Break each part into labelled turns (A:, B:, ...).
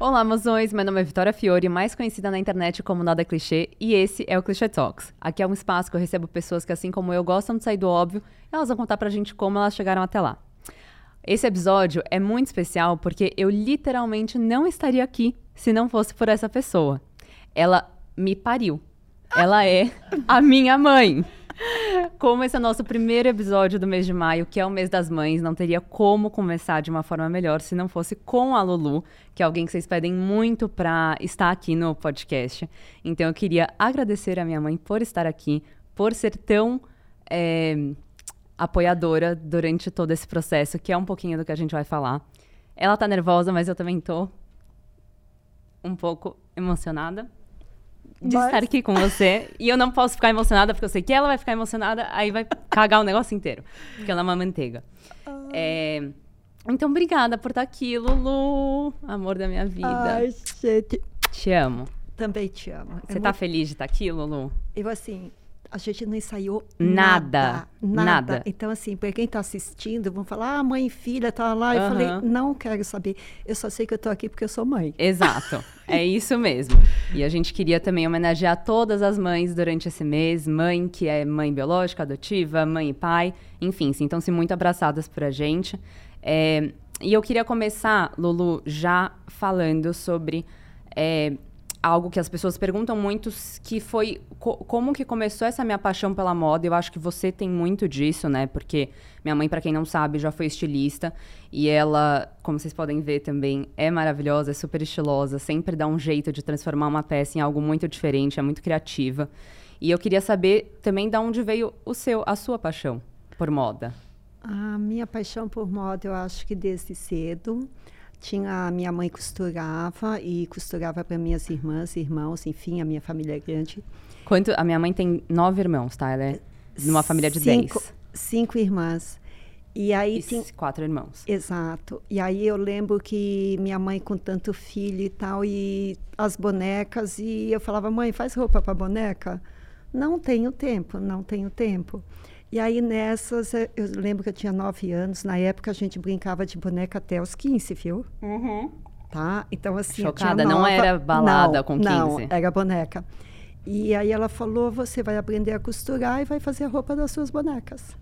A: Olá, mozões! Meu nome é Vitória Fiore, mais conhecida na internet como Nada Clichê, e esse é o Clichê Talks. Aqui é um espaço que eu recebo pessoas que, assim como eu, gostam de sair do óbvio, e elas vão contar pra gente como elas chegaram até lá. Esse episódio é muito especial porque eu literalmente não estaria aqui se não fosse por essa pessoa. Ela me pariu. Ela é a minha mãe. Como esse é o nosso primeiro episódio do mês de maio, que é o mês das mães, não teria como começar de uma forma melhor se não fosse com a Lulu, que é alguém que vocês pedem muito para estar aqui no podcast. Então eu queria agradecer a minha mãe por estar aqui, por ser tão é, apoiadora durante todo esse processo, que é um pouquinho do que a gente vai falar. Ela tá nervosa, mas eu também tô um pouco emocionada de
B: Mas-
A: estar aqui com você. E eu não posso ficar emocionada, porque eu sei que ela vai ficar emocionada, aí vai cagar o negócio inteiro. Porque ela é uma manteiga. É, Então, obrigada por estar aqui, Lulu. Amor da minha vida.
B: Ai, gente,
A: Te amo.
B: também te amo. É
A: Você tá
B: muito-
A: feliz de estar aqui, Lulu?
B: Eu, assim, a gente não ensaiou
A: Nada,
B: nada. Nada.
A: nada.
B: Então, assim, para quem tá assistindo, vão falar, ah, mãe e filha, tá lá. Eu
A: Aham.
B: falei, não quero saber. Eu só sei que eu tô aqui porque eu sou mãe.
A: Exato. É isso mesmo. E a gente queria também homenagear todas as mães durante esse mês. Mãe que é mãe biológica, adotiva, mãe e pai. Enfim, sintam-se muito abraçadas por a gente. É, e eu queria começar, Lulu, já falando sobre é, algo que as pessoas perguntam muito, que foi co- como que começou essa minha paixão pela moda. Eu acho que você tem muito disso, né? Porque minha mãe, para quem não sabe, já foi estilista e ela, como vocês podem ver também, é maravilhosa, é super estilosa, sempre dá um jeito de transformar uma peça em algo muito diferente, é muito criativa. E eu queria saber também de onde veio o seu, a sua paixão por moda.
B: A minha paixão por moda, eu acho que desde cedo. Tinha a minha mãe costurava e costurava para minhas irmãs, irmãos, enfim, a minha família é grande.
A: Quanto a minha mãe tem nove irmãos, tá? Ela é numa família de
B: cinco,
A: dez.
B: Cinco irmãs. E aí
A: E
B: tinha,
A: quatro irmãos.
B: Exato. E aí eu lembro que minha mãe com tanto filho e tal, e as bonecas, e eu falava, mãe, faz roupa para boneca? Não tenho tempo, não tenho tempo. E aí nessas, eh, eu lembro que eu tinha nove anos, na época a gente brincava de boneca até os 15, viu? Tá? Então assim,
A: Chocada, não
B: nova-
A: era balada
B: Não,
A: com
B: Não,
A: 15.
B: era boneca. E aí ela falou, você vai aprender a costurar e vai fazer a roupa das suas bonecas.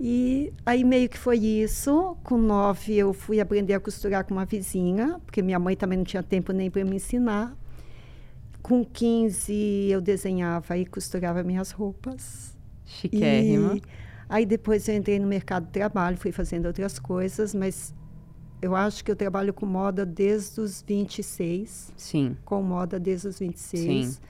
B: E aí meio que foi isso. Com nove eu fui aprender a costurar com uma vizinha, porque minha mãe também não tinha tempo nem para me ensinar. Com 15 eu desenhava e costurava minhas roupas.
A: Chiquérrima.
B: E aí depois eu entrei no mercado de trabalho, fui fazendo outras coisas, mas eu acho que eu trabalho com moda desde os 26,
A: Sim.
B: com moda desde os 26.
A: Sim.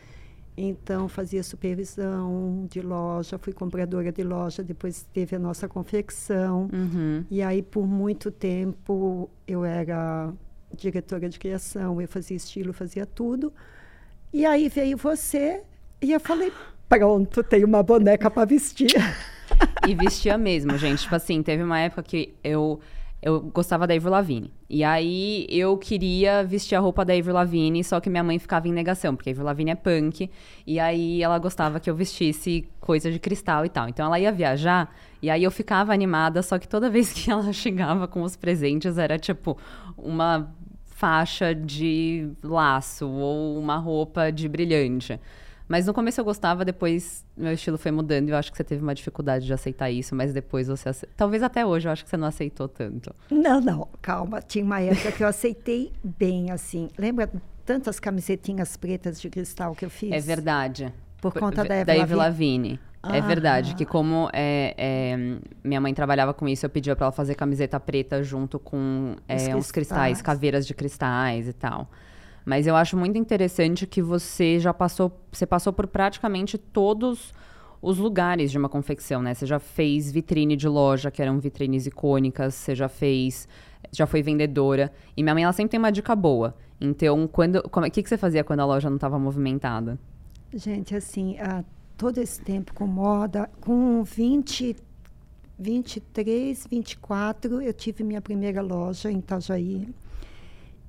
B: Então fazia supervisão de loja, fui compradora de loja, depois teve a nossa confecção.
A: Uhum.
B: E aí por muito tempo eu era diretora de criação, eu fazia estilo, fazia tudo. E aí veio você e eu falei, pronto, tenho uma boneca para vestir.
A: E vestia mesmo, gente. Tipo assim, teve uma época que eu, eu gostava da Avril Lavigne. E aí eu queria vestir a roupa da Avril Lavigne, só que minha mãe ficava em negação, porque a Avril Lavigne é punk. E aí ela gostava que eu vestisse coisa de cristal e tal. Então ela ia viajar, e aí eu ficava animada, só que toda vez que ela chegava com os presentes era tipo uma faixa de laço ou uma roupa de brilhante. Mas no começo eu gostava, depois meu estilo foi mudando e eu acho que você teve uma dificuldade de aceitar isso, mas depois você ace... talvez até hoje eu acho que você não aceitou tanto.
B: Não, não, calma. Tinha uma época que eu aceitei bem, assim. Lembra tantas camisetinhas pretas de cristal que eu fiz?
A: É verdade.
B: Por conta da
A: da
B: Avril
A: Avril Lavigne. É
B: Ah.
A: verdade que como é, é, minha mãe trabalhava com isso, eu pedia pra ela fazer camiseta preta junto com é,
B: Os
A: uns cristais. caveiras de cristais e tal. Mas eu acho muito interessante que você já passou, você passou por praticamente todos os lugares de uma confecção, né? Você já fez vitrine de loja, que eram vitrines icônicas, você já fez, já foi vendedora. E minha mãe, ela sempre tem uma dica boa. Então, quando, como, o que, que você fazia quando a loja não estava movimentada?
B: Gente, assim, ah, todo esse tempo com moda, com 20, 23, 24, eu tive minha primeira loja em Itajaí.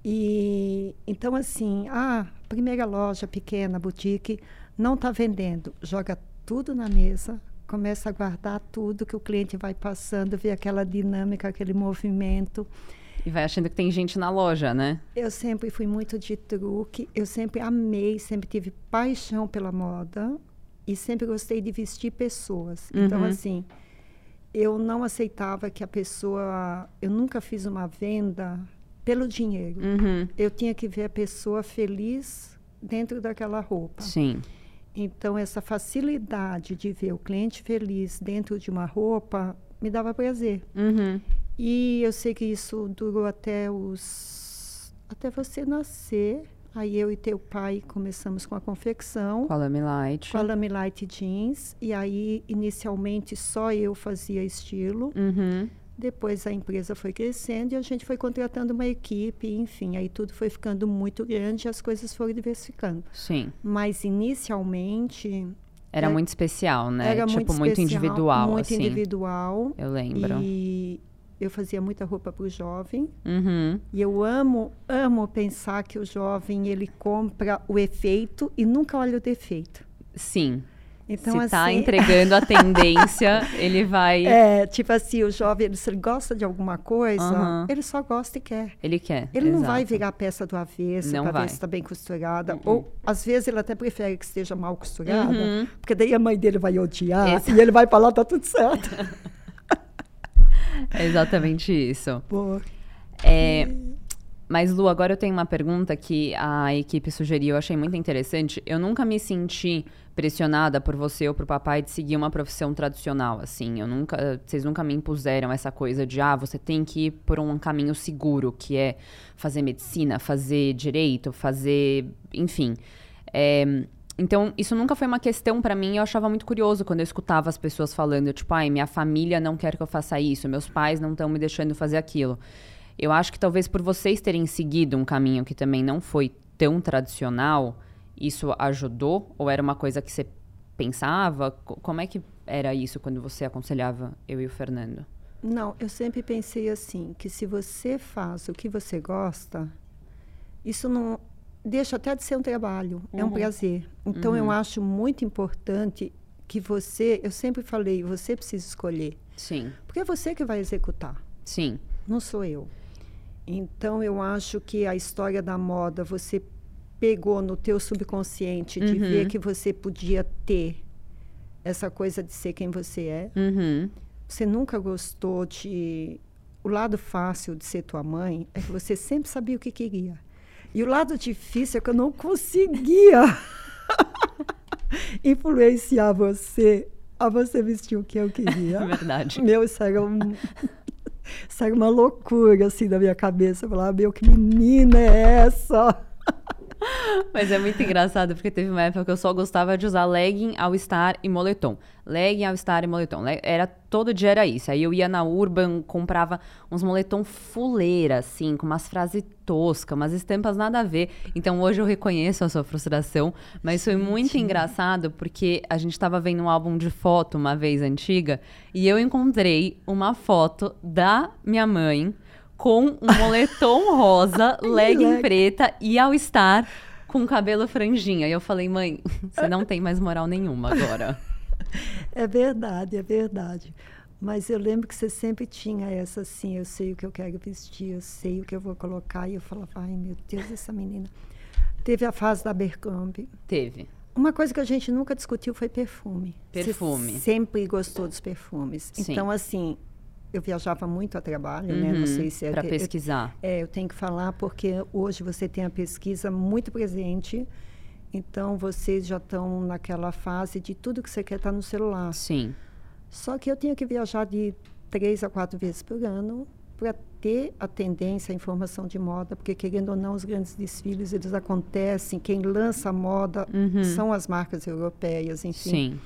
B: E então assim, ah, primeira loja pequena, boutique, não está vendendo, joga tudo na mesa, começa a guardar tudo que o cliente vai passando, vê aquela dinâmica, aquele movimento.
A: E vai achando que tem gente na loja, né?
B: Eu sempre fui muito de truque, eu sempre amei, sempre tive paixão pela moda e sempre gostei de vestir pessoas. Então,
A: Uhum.
B: assim, eu não aceitava que a pessoa. Eu nunca fiz uma venda pelo dinheiro.
A: Uhum.
B: Eu tinha que ver a pessoa feliz dentro daquela roupa.
A: Sim.
B: Então, essa facilidade de ver o cliente feliz dentro de uma roupa me dava prazer.
A: Uhum.
B: E eu sei que isso durou até os. até você nascer. Aí eu e teu pai começamos com a confecção,
A: Com a Lamy Light.
B: com a Lamy Light Jeans. E aí, inicialmente, só eu fazia estilo.
A: Uhum.
B: Depois a empresa foi crescendo e a gente foi contratando uma equipe, enfim, aí tudo foi ficando muito grande e as coisas foram diversificando.
A: Sim.
B: Mas inicialmente
A: Era
B: É-
A: muito especial, né?
B: era
A: tipo,
B: muito,
A: muito
B: especial,
A: individual,
B: muito
A: assim.
B: individual.
A: Eu lembro.
B: E eu fazia muita roupa para o jovem.
A: Uhum.
B: E eu amo, amo pensar que o jovem ele compra o efeito e nunca olha o defeito.
A: Sim.
B: Então
A: Se tá
B: assim,
A: entregando a tendência, ele vai.
B: é tipo assim, o jovem se ele gosta de alguma coisa,
A: Aham.
B: ele só gosta e quer.
A: Ele quer.
B: Ele não vai
A: exato.
B: virar a peça do avesso
A: Não
B: para
A: vai.
B: ver se está bem costurada.
A: Uh-uh.
B: Ou, às vezes, ele até prefere que esteja mal costurada,
A: Uhum.
B: porque daí a mãe dele vai odiar
A: Exato.
B: e ele vai falar, tá tudo certo.
A: É exatamente isso.
B: Pô,
A: É, mas, Lu, agora eu tenho uma pergunta que a equipe sugeriu, eu achei muito interessante. Eu nunca me senti pressionada por você ou por papai de seguir uma profissão tradicional, assim. Eu nunca, vocês nunca me impuseram essa coisa de, ah, você tem que ir por um caminho seguro, que é fazer medicina, fazer direito, fazer, enfim. É, então, isso nunca foi uma questão pra mim. Eu achava muito curioso quando eu escutava as pessoas falando, tipo, ai, minha família não quer que eu faça isso, meus pais não estão me deixando fazer aquilo. Eu acho que talvez por vocês terem seguido um caminho que também não foi tão tradicional, isso ajudou? Ou era uma coisa que você pensava? Co- Como é que era isso quando você aconselhava eu e o Fernando?
B: Não, eu sempre pensei assim, que se você faz o que você gosta, isso não deixa até de ser um trabalho, é um
A: Uhum.
B: prazer. Então eu
A: Uhum.
B: acho muito importante que você, eu sempre falei, você precisa escolher,
A: Sim,
B: porque é você que vai executar,
A: sim.
B: não sou eu. Então eu acho que a história da moda você pegou no teu subconsciente de
A: Uhum.
B: ver que você podia ter essa coisa de ser quem você é.
A: Uhum.
B: Você nunca gostou de. O lado fácil de ser tua mãe é que você sempre sabia o que queria. E o lado difícil é que eu não conseguia influenciar você a você vestir o que eu
A: É
B: queria.
A: verdade.
B: Meu, isso era, um, era uma loucura assim na minha cabeça. Eu falava, meu, que menina é essa?
A: Mas é muito engraçado, porque teve uma época que eu só gostava de usar legging, all-star e moletom. Legging, all-star e moletom. Le- Era, todo dia era isso. Aí eu ia na Urban, comprava uns moletom fuleira, assim, com umas frases toscas, umas estampas nada a ver. Então hoje eu reconheço a sua frustração, mas foi muito engraçado, porque a gente tava vendo um álbum de foto uma vez antiga, e eu encontrei uma foto da minha mãe com um moletom rosa, legging preta e ao estar com cabelo franjinha. E eu falei, mãe, você não tem mais moral nenhuma agora.
B: É verdade, é verdade. Mas eu lembro que você sempre tinha essa assim, eu sei o que eu quero vestir, eu sei o que eu vou colocar. E eu falava, ai meu Deus, essa menina. Teve a fase da Abercrombie.
A: Teve.
B: Uma coisa que a gente nunca discutiu foi perfume.
A: Perfume.
B: Você sempre gostou dos perfumes.
A: Sim.
B: Então, assim, eu viajava muito a trabalho, né? Não
A: Uhum,
B: sei se é. Eu-
A: pesquisar.
B: é, eu tenho que falar porque hoje você tem a pesquisa muito presente. Então, vocês já estão naquela fase de tudo que você quer estar no celular.
A: Sim.
B: Só que eu tinha que viajar de três a quatro vezes por ano para ter a tendência, a informação de moda, porque querendo ou não, os grandes desfiles eles acontecem. Quem lança a moda
A: Uhum.
B: são as marcas europeias, enfim.
A: Sim.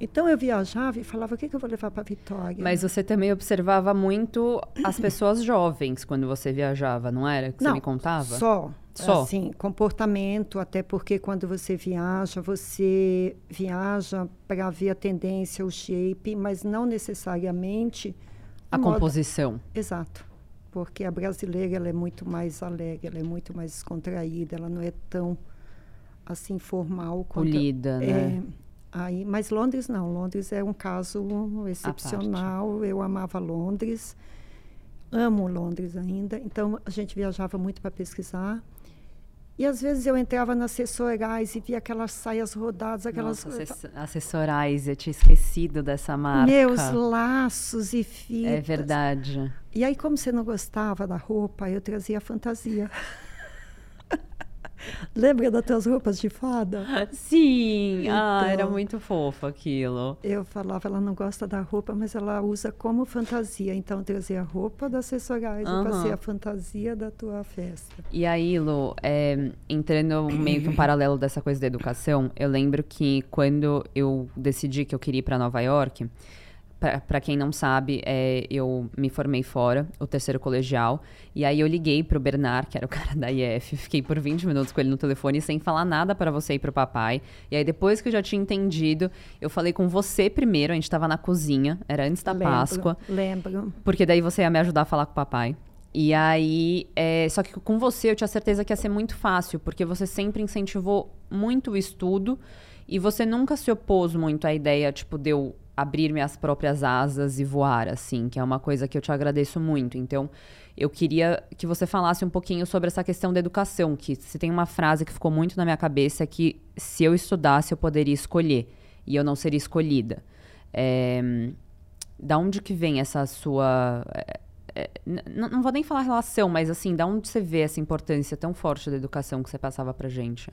B: Então eu viajava e falava: o que, que eu vou levar para Vitória?
A: Mas você também observava muito as pessoas jovens quando você viajava, não era? Que
B: não,
A: você me contava?
B: Só.
A: Só?
B: Assim, comportamento, até porque quando você viaja, você viaja para ver a tendência, o shape, mas não necessariamente
A: A
B: moda.
A: composição.
B: Exato. Porque a brasileira ela é muito mais alegre, ela é muito mais descontraída, ela não é tão assim formal quanto
A: Polida, né?
B: é, aí, mas Londres não. Londres é um caso excepcional. Eu amava Londres. amo Londres ainda, então a gente viajava muito para pesquisar. E às vezes eu entrava nas assessorais e via aquelas saias rodadas, aquelas.
A: Nossa, assessorais, eu tinha esquecido dessa marca.
B: Meus laços e fitas.
A: É verdade.
B: E aí, como você não gostava da roupa, eu trazia fantasia. Lembra das tuas roupas de fada?
A: Sim, então, ah, era muito fofo aquilo.
B: Eu falava, ela não gosta da roupa, mas ela usa como fantasia. Então, eu trazia a roupa das assessoriais uhum. e passei a fantasia da tua festa.
A: E aí, Lu, é, entrando meio que um paralelo dessa coisa da educação, eu lembro que quando eu decidi que eu queria ir para Nova York, para quem não sabe, é, eu me formei fora, o terceiro colegial, e aí eu liguei pro Bernard, que era o cara da IF, fiquei por 20 minutos com ele no telefone sem falar nada para você e pro papai. E aí depois que eu já tinha entendido, eu falei com você primeiro, a gente tava na cozinha, era antes da
B: lembro,
A: Páscoa.
B: Lembro.
A: Porque daí você ia me ajudar a falar com o papai. E aí, é, só que com você eu tinha certeza que ia ser muito fácil, porque você sempre incentivou muito o estudo e você nunca se opôs muito à ideia, tipo, de eu abrir minhas próprias asas e voar, assim, que é uma coisa que eu te agradeço muito. Então, eu queria que você falasse um pouquinho sobre essa questão da educação, que se tem uma frase que ficou muito na minha cabeça que se eu estudasse eu poderia escolher e eu não seria escolhida. É, da onde que vem essa sua é, é, não vou nem falar relação, mas assim, da onde você vê essa importância tão forte da educação que você passava pra gente?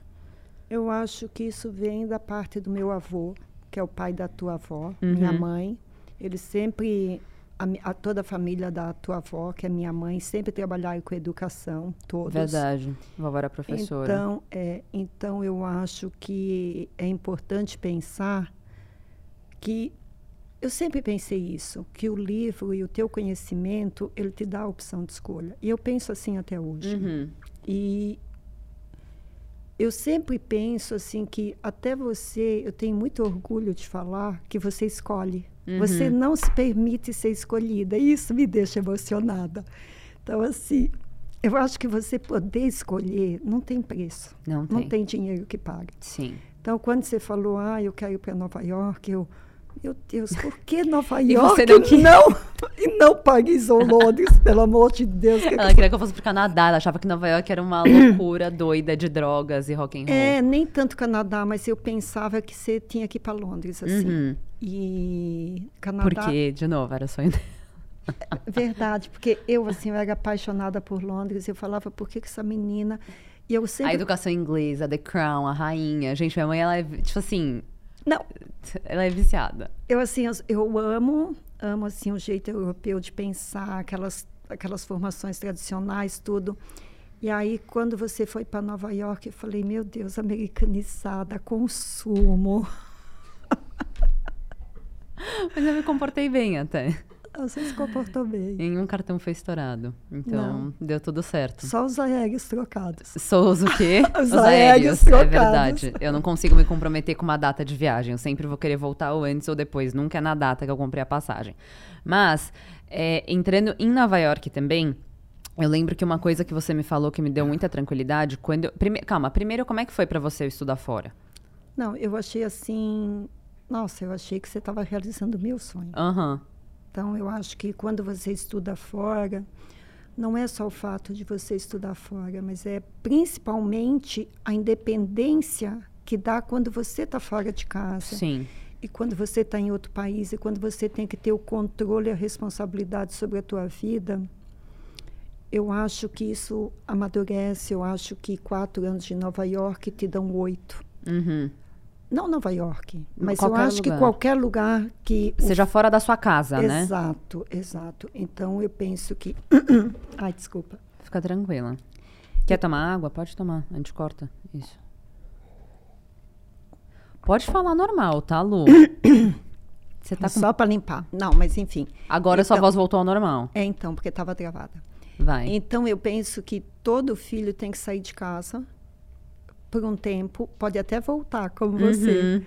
B: Eu acho que isso vem da parte do meu avô, que é o pai da tua avó, uhum. minha mãe. Ele sempre, a, a, toda a família da tua avó, que é minha mãe, sempre trabalharam com educação, todos.
A: Verdade. Vovó era professora.
B: Então, é, então eu acho que é importante pensar que eu sempre pensei isso, que o livro e o teu conhecimento, ele te dá a opção de escolha. E eu penso assim até hoje. Uhum. E eu sempre penso assim que até você, eu tenho muito orgulho de falar que você escolhe. Uhum. Você não se permite ser escolhida. E isso me deixa emocionada. Então, assim, eu acho que você poder escolher não tem preço.
A: Não tem.
B: Não tem dinheiro que pague.
A: Sim.
B: Então, quando você falou, ah, eu quero ir para Nova York, eu meu Deus, por que Nova York
A: não, que...
B: não, e não Paris ou Londres, pelo amor de Deus?
A: Que ela que... queria que eu fosse pro Canadá, ela achava que Nova York era uma loucura doida de drogas e rock and roll.
B: É, nem tanto Canadá, mas eu pensava que você tinha que ir para Londres, assim. Uhum. E Canadá...
A: Por quê? De novo, era sonho
B: é Verdade, porque eu, assim, eu era apaixonada por Londres, e eu falava, por que, que essa menina... E eu sempre...
A: A educação inglesa, The Crown, a rainha. Gente, minha mãe, ela é, tipo assim
B: não.
A: Ela é viciada.
B: Eu, assim, eu, eu amo, amo, assim, o jeito europeu de pensar, aquelas, aquelas formações tradicionais, tudo. E aí, quando você foi para Nova York, eu falei, meu Deus, americanizada, consumo.
A: Mas eu me comportei bem até.
B: Você se comportou bem.
A: Nenhum cartão foi estourado. Então, Não. deu tudo certo.
B: Só os aéreos trocados.
A: Sou os o quê?
B: os, os aéreos, aéreos é trocados.
A: É verdade. Eu não consigo me comprometer com uma data de viagem. Eu sempre vou querer voltar ou antes ou depois. Nunca é na data que eu comprei a passagem. Mas, é, entrando em Nova York também, eu lembro que uma coisa que você me falou que me deu muita tranquilidade, quando... Eu, prime, calma, primeiro, como é que foi para você estudar fora?
B: Não, eu achei assim... Nossa, eu achei que você estava realizando o meu sonho.
A: Aham. Uhum.
B: Então, eu acho que quando você estuda fora, não é só o fato de você estudar fora, mas é principalmente a independência que dá quando você está fora de casa.
A: Sim.
B: E quando você está em outro país, e quando você tem que ter o controle e a responsabilidade sobre a tua vida, eu acho que isso amadurece. Eu acho que quatro anos de Nova York te dão oito.
A: Uhum.
B: Não Nova York, mas qualquer eu acho lugar. que qualquer lugar que.
A: Seja o... fora da sua casa,
B: exato,
A: né?
B: Exato, exato. Então eu penso que. Ai, desculpa.
A: Fica tranquila. Quer tomar água? Pode tomar. A gente corta. Isso. Pode falar normal, tá, Lu?
B: Você tá com... Só para limpar. Não, mas enfim.
A: Agora então, sua voz voltou ao normal.
B: É, então, porque estava travada.
A: Vai.
B: Então eu penso que todo filho tem que sair de casa por um tempo, pode até voltar como uhum. você,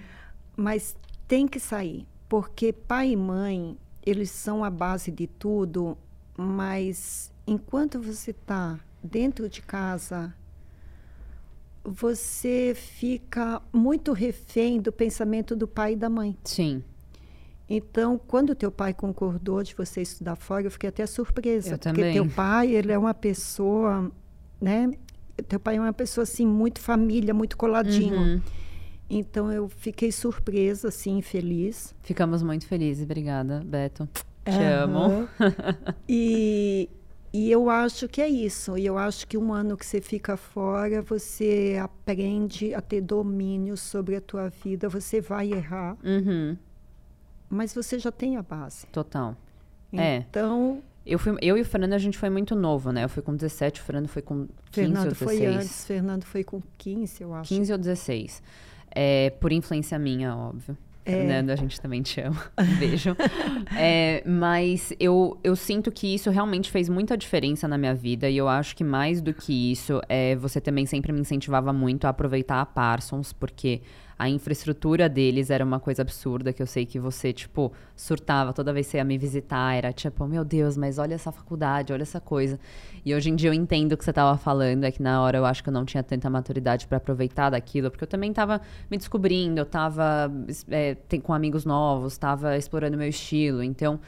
B: mas tem que sair, porque pai e mãe, eles são a base de tudo, mas enquanto você está dentro de casa, você fica muito refém do pensamento do pai e da mãe.
A: Sim.
B: Então, quando teu pai concordou de você estudar fora, eu fiquei até surpresa.
A: Eu
B: porque
A: também.
B: teu pai, ele é uma pessoa, né? Teu pai é uma pessoa, assim, muito família, muito coladinho.
A: Uhum.
B: Então, eu fiquei surpresa, assim, feliz.
A: Ficamos muito felizes. Obrigada, Beto. Te
B: Aham.
A: amo.
B: E, e eu acho que é isso. E eu acho que um ano que você fica fora, você aprende a ter domínio sobre a tua vida. Você vai errar,
A: Uhum.
B: mas você já tem a base.
A: Total. É. Eu, fui, eu e o Fernando, a gente foi muito novo, né? Eu fui com 17, o Fernando foi com 15
B: Fernando
A: ou
B: foi
A: 16.
B: antes, Fernando foi com 15, eu acho.
A: 15 ou 16. É, por influência minha, óbvio.
B: É.
A: Fernando, a gente também te ama. Beijo. É, mas eu, eu sinto que isso realmente fez muita diferença na minha vida. E eu acho que mais do que isso, é, você também sempre me incentivava muito a aproveitar a Parsons, porque a infraestrutura deles era uma coisa absurda, que eu sei que você, tipo, surtava toda vez que você ia me visitar. Era tipo, meu Deus, mas olha essa faculdade, olha essa coisa. E hoje em dia eu entendo o que você tava falando, é que na hora eu acho que eu não tinha tanta maturidade para aproveitar daquilo, porque eu também tava me descobrindo, eu tava é, tem- com amigos novos, tava explorando meu estilo. Então,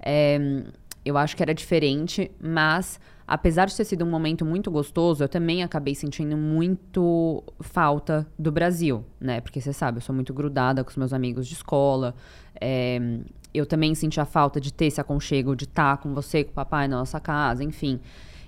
A: é, eu acho que era diferente, mas apesar de ter sido um momento muito gostoso, eu também acabei sentindo muito falta do Brasil, né? Porque você sabe, eu sou muito grudada com os meus amigos de escola. é, eu também senti a falta de ter esse aconchego, de estar com você, com o papai na nossa casa, enfim.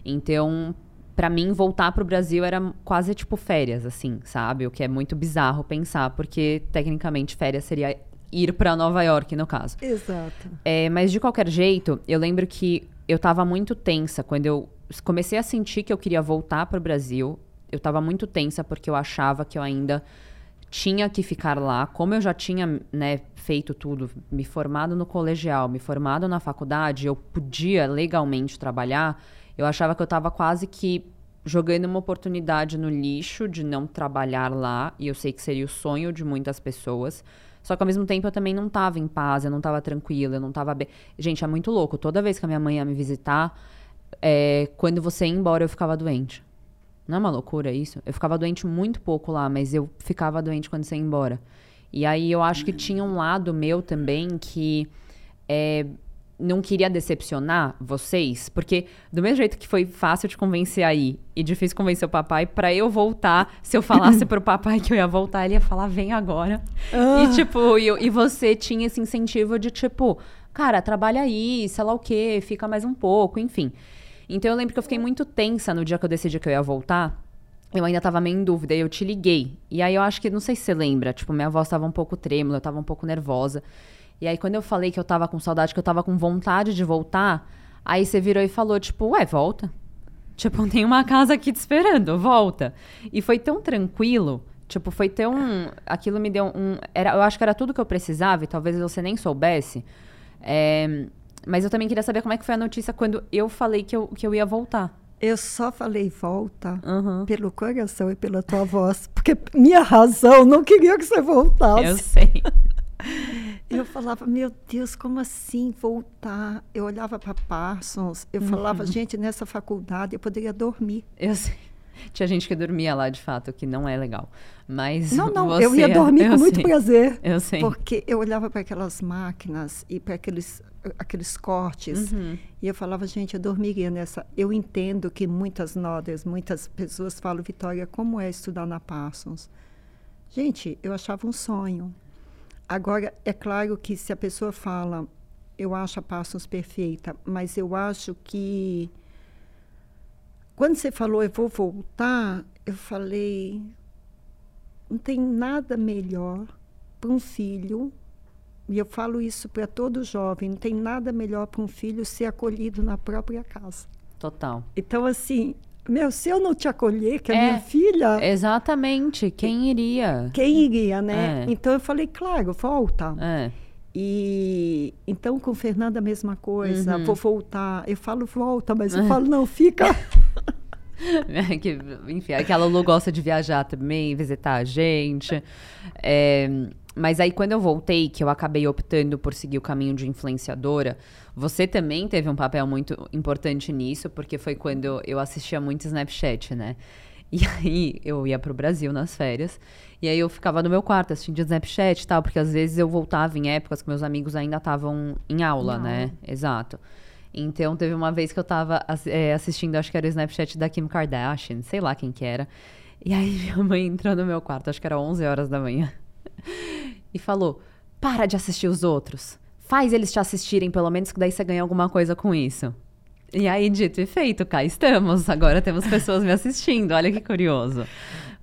A: Então, pra mim, voltar pro Brasil era quase tipo férias, assim, sabe? O que é muito bizarro pensar, porque tecnicamente férias seria ir pra Nova York, no caso.
B: Exato.
A: É, mas de qualquer jeito, eu lembro que eu tava muito tensa quando eu comecei a sentir que eu queria voltar pro Brasil. Eu tava muito tensa porque eu achava que eu ainda tinha que ficar lá. Como eu já tinha, né, feito tudo, me formado no colegial, me formado na faculdade, eu podia legalmente trabalhar. Eu achava que eu tava quase que jogando uma oportunidade no lixo de não trabalhar lá, e eu sei que seria o sonho de muitas pessoas. Só que ao mesmo tempo eu também não tava em paz, eu não tava tranquila, eu não tava bem. Gente, é muito louco. Toda vez que a minha mãe ia me visitar, é, quando você ia embora, eu ficava doente. Não é uma loucura isso? Eu ficava doente muito pouco lá, mas eu ficava doente quando você ia embora. E aí eu acho que tinha um lado meu também que é, não queria decepcionar vocês, porque do mesmo jeito que foi fácil te convencer aí e difícil convencer o papai, pra eu voltar, se eu falasse pro papai que eu ia voltar, ele ia falar, vem agora.
B: Ah.
A: E tipo, e, e você tinha esse incentivo de tipo, cara, trabalha aí, sei lá o quê, fica mais um pouco, enfim. Então eu lembro que eu fiquei muito tensa no dia que eu decidi que eu ia voltar. Eu ainda tava meio em dúvida, e eu te liguei. E aí eu acho que, não sei se você lembra, tipo, minha voz tava um pouco trêmula, eu tava um pouco nervosa. E aí quando eu falei que eu tava com saudade, que eu tava com vontade de voltar, aí você virou e falou, tipo, ué, volta. Tipo, tem uma casa aqui te esperando, volta. E foi tão tranquilo, tipo, foi tão. Aquilo me deu um. Era, eu acho que era tudo que eu precisava, e talvez você nem soubesse. É, mas eu também queria saber como é que foi a notícia quando eu falei que eu, que eu ia voltar.
B: Eu só falei volta
A: Uhum.
B: pelo coração e pela tua voz, porque minha razão não queria que você voltasse.
A: Eu sei.
B: Eu falava, meu Deus, como assim voltar? Eu olhava para Parsons, eu
A: Uhum.
B: falava, gente, nessa faculdade eu poderia dormir.
A: Eu sei. Tinha gente que dormia lá, de fato, que não é legal. Mas.
B: Não, não,
A: você-
B: eu ia dormir com
A: eu
B: muito
A: sei.
B: prazer.
A: Eu sei.
B: Porque eu olhava para aquelas máquinas e para aqueles, aqueles cortes
A: Uhum.
B: e eu falava, gente, eu dormiria nessa. Eu entendo que muitas nodas, muitas pessoas falam, Vitória, como é estudar na Parsons? Gente, eu achava um sonho. Agora, é claro que se a pessoa fala, eu acho a Parsons perfeita, mas eu acho que quando você falou, eu vou voltar, eu falei, não tem nada melhor para um filho, e eu falo isso para todo jovem, não tem nada melhor para um filho ser acolhido na própria casa.
A: Total.
B: Então, assim, meu, se eu não te acolher, que é,
A: É.
B: minha filha,
A: Exatamente. Quem iria?
B: quem iria, né?
A: É.
B: Então eu falei, claro, volta.
A: É.
B: E então com o Fernando a mesma coisa,
A: Uhum.
B: vou voltar. Eu falo, volta, mas eu falo, não, fica.
A: Que, enfim, é que a Lulu gosta de viajar também, visitar a gente. É, mas aí, quando eu voltei, que eu acabei optando por seguir o caminho de influenciadora, você também teve um papel muito importante nisso, porque foi quando eu assistia muito Snapchat, né? E aí eu ia pro Brasil nas férias. E aí eu ficava no meu quarto assistindo Snapchat e tal, porque às vezes eu voltava em épocas que meus amigos ainda estavam em aula,
B: Em
A: né? Exato. Então teve uma vez que eu tava é, assistindo, acho que era o Snapchat da Kim Kardashian, sei lá quem que era. E aí minha mãe entrou no meu quarto, acho que era 11 horas da manhã, e falou: Para de assistir os outros. Faz eles te assistirem, pelo menos, que daí você ganha alguma coisa com isso. E aí, dito e feito, cá estamos. Agora temos pessoas me assistindo. Olha que curioso.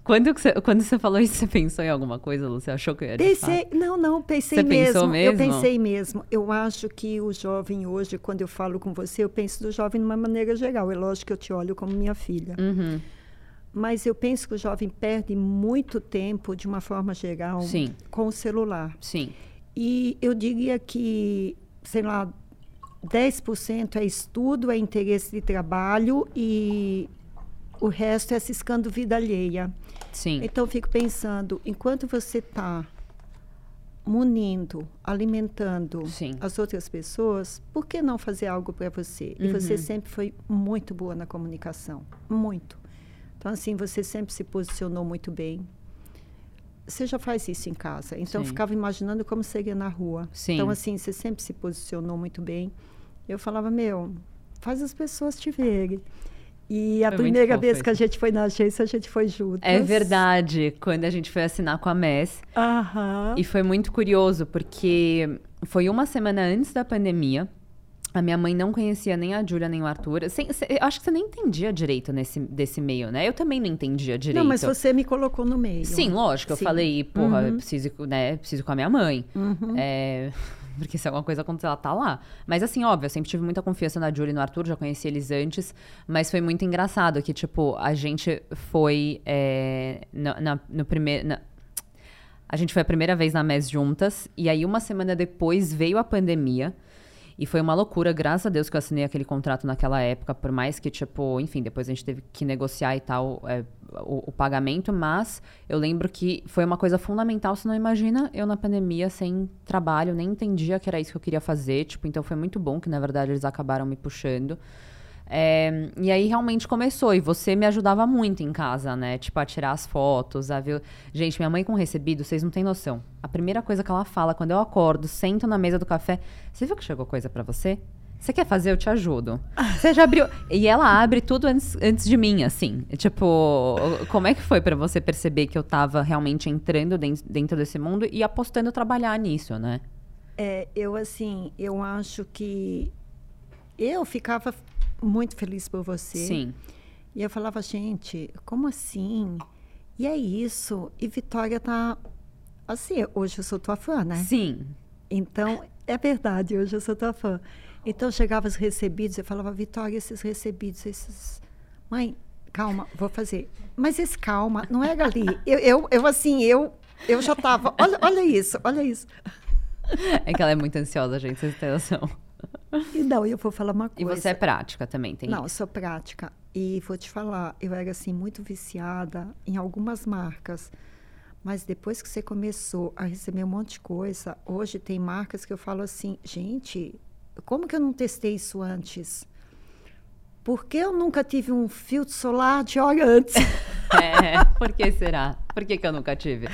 A: Quando, você, quando você falou isso, você pensou em alguma coisa, Lu? Você achou que eu ia
B: Pensei, não, não, pensei
A: Você
B: mesmo.
A: pensou
B: Eu
A: mesmo?
B: pensei mesmo. Eu acho que o jovem hoje, quando eu falo com você, eu penso do jovem de uma maneira geral. É lógico que eu te olho como minha filha.
A: Uhum.
B: Mas eu penso que o jovem perde muito tempo, de uma forma geral,
A: Sim.
B: com o celular.
A: Sim.
B: E eu diria que, sei lá, 10% é estudo, é interesse de trabalho e o resto é ciscando vida alheia.
A: Sim.
B: Então, eu fico pensando, enquanto você está munindo, alimentando
A: Sim.
B: as outras pessoas, por que não fazer algo para você? E você
A: Uhum.
B: sempre foi muito boa na comunicação, muito. Então, assim, você sempre se posicionou muito bem. Você já faz isso em casa. Então, eu ficava imaginando como seria na rua.
A: Sim.
B: Então, assim, você sempre se posicionou muito bem. Eu falava, meu, faz as pessoas te verem. E a
A: Foi
B: primeira
A: fofo
B: vez que a gente foi na agência, a gente foi juntas.
A: É verdade. Quando a gente foi assinar com a MES,
B: Aham.
A: E foi muito curioso, porque foi uma semana antes da pandemia. A minha mãe não conhecia nem a Júlia nem o Arthur. Sem- eu acho que você nem entendia direito nesse, desse meio, né? Eu também não entendia direito.
B: Não, mas você me colocou no meio.
A: Sim, lógico. Eu
B: Sim.
A: falei, porra, eu
B: Uhum.
A: preciso, ir com- né, preciso com a minha mãe.
B: Uhum.
A: É, porque se alguma coisa acontecer, ela tá lá. Mas assim, óbvio, eu sempre tive muita confiança na Julie e no Arthur, já conheci eles antes. Mas foi muito engraçado que, tipo, a gente foi é, na, na- no primeiro... a gente foi a primeira vez na MES juntas. E aí, uma semana depois, veio a pandemia. E foi uma loucura, graças a Deus que eu assinei aquele contrato naquela época, por mais que, tipo, enfim, depois a gente teve que negociar e tal é, o, o pagamento, mas eu lembro que foi uma coisa fundamental, você não imagina eu na pandemia sem trabalho, nem entendia que era isso que eu queria fazer, tipo, então foi muito bom que, na verdade, eles acabaram me puxando. É, e aí realmente começou, e você me ajudava muito em casa, né? Tipo, a tirar as fotos, a ver. Gente, minha mãe com recebido, vocês não têm noção. A primeira coisa que ela fala quando eu acordo, sento na mesa do café, você viu que chegou coisa pra você? Você quer fazer? Eu te ajudo. Você já abriu. E ela abre tudo antes, antes de mim, assim. Tipo, como é que foi pra você perceber que eu tava realmente entrando den- dentro desse mundo e apostando trabalhar nisso, né?
B: É, eu, assim, eu acho que eu ficava muito feliz por você.
A: Sim.
B: E eu falava, gente, como assim? E é isso. E Vitória tá. Assim, hoje eu sou tua fã, né?
A: Sim.
B: Então, é verdade, hoje eu sou tua fã. Então, chegava os recebidos, eu falava, Vitória, esses recebidos, esses. Mãe, calma, vou fazer. Mas esse calma, não era ali. Eu, eu, eu assim, eu, eu já tava. Olha, olha isso, olha isso.
A: É que ela é muito ansiosa, gente, vocês têm noção.
B: E não, eu vou falar uma
A: E
B: coisa.
A: você é prática também, tem
B: Não, eu
A: isso.
B: sou prática. E vou te falar, eu era assim muito viciada em algumas marcas. Mas depois que você começou a receber um monte de coisa, hoje tem marcas que eu falo assim, gente, como que eu não testei isso antes? Por que eu nunca tive um filtro solar de hora antes?
A: É, por que será? Por que, que eu nunca tive?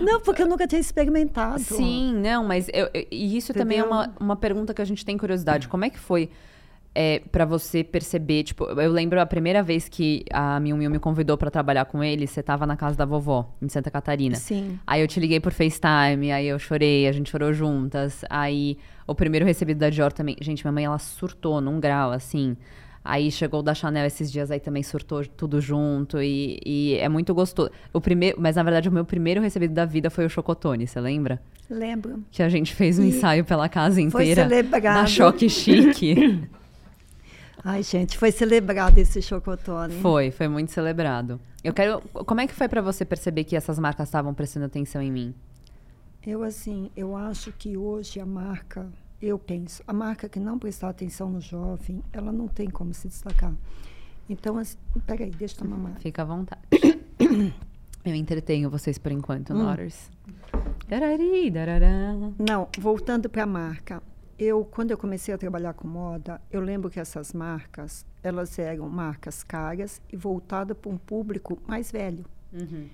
B: não, porque eu nunca tinha experimentado.
A: Sim, não, mas eu, eu- e isso também é
B: Entendeu?
A: uma, uma pergunta que a gente tem curiosidade. Como é que foi é, para você perceber? Tipo, eu lembro a primeira vez que a Miu Miu me convidou pra trabalhar com ele, você tava na casa da vovó, em Santa Catarina.
B: Sim.
A: Aí eu te liguei por FaceTime, aí eu chorei, a gente chorou juntas. Aí o primeiro recebido da Dior também. Gente, minha mãe ela surtou num grau, assim. Aí chegou o da Chanel esses dias, aí também surtou tudo junto. E, e é muito gostoso. O primeiro, mas na verdade o meu primeiro recebido da vida foi o Chocotone, você lembra?
B: Lembro.
A: Que a gente fez um
B: E
A: ensaio pela casa
B: foi
A: inteira.
B: celebrado.
A: Na Choque Chique.
B: Ai, gente, foi celebrado esse chocotone.
A: foi, foi muito celebrado. Eu quero. Como é que foi pra você perceber que essas marcas estavam prestando atenção em mim?
B: Eu, assim, eu acho que hoje a marca, eu penso, a marca que não prestar atenção no jovem, ela não tem como se destacar. Então, assim, peraí, deixa eu tomar uma.
A: Fica à vontade. Eu entretenho vocês por enquanto,
B: Hum.
A: Darari, darará.
B: Não, voltando para a marca. Eu quando eu comecei a trabalhar com moda, eu lembro que essas marcas, elas eram marcas caras e voltadas para um público mais velho.
A: Uhum.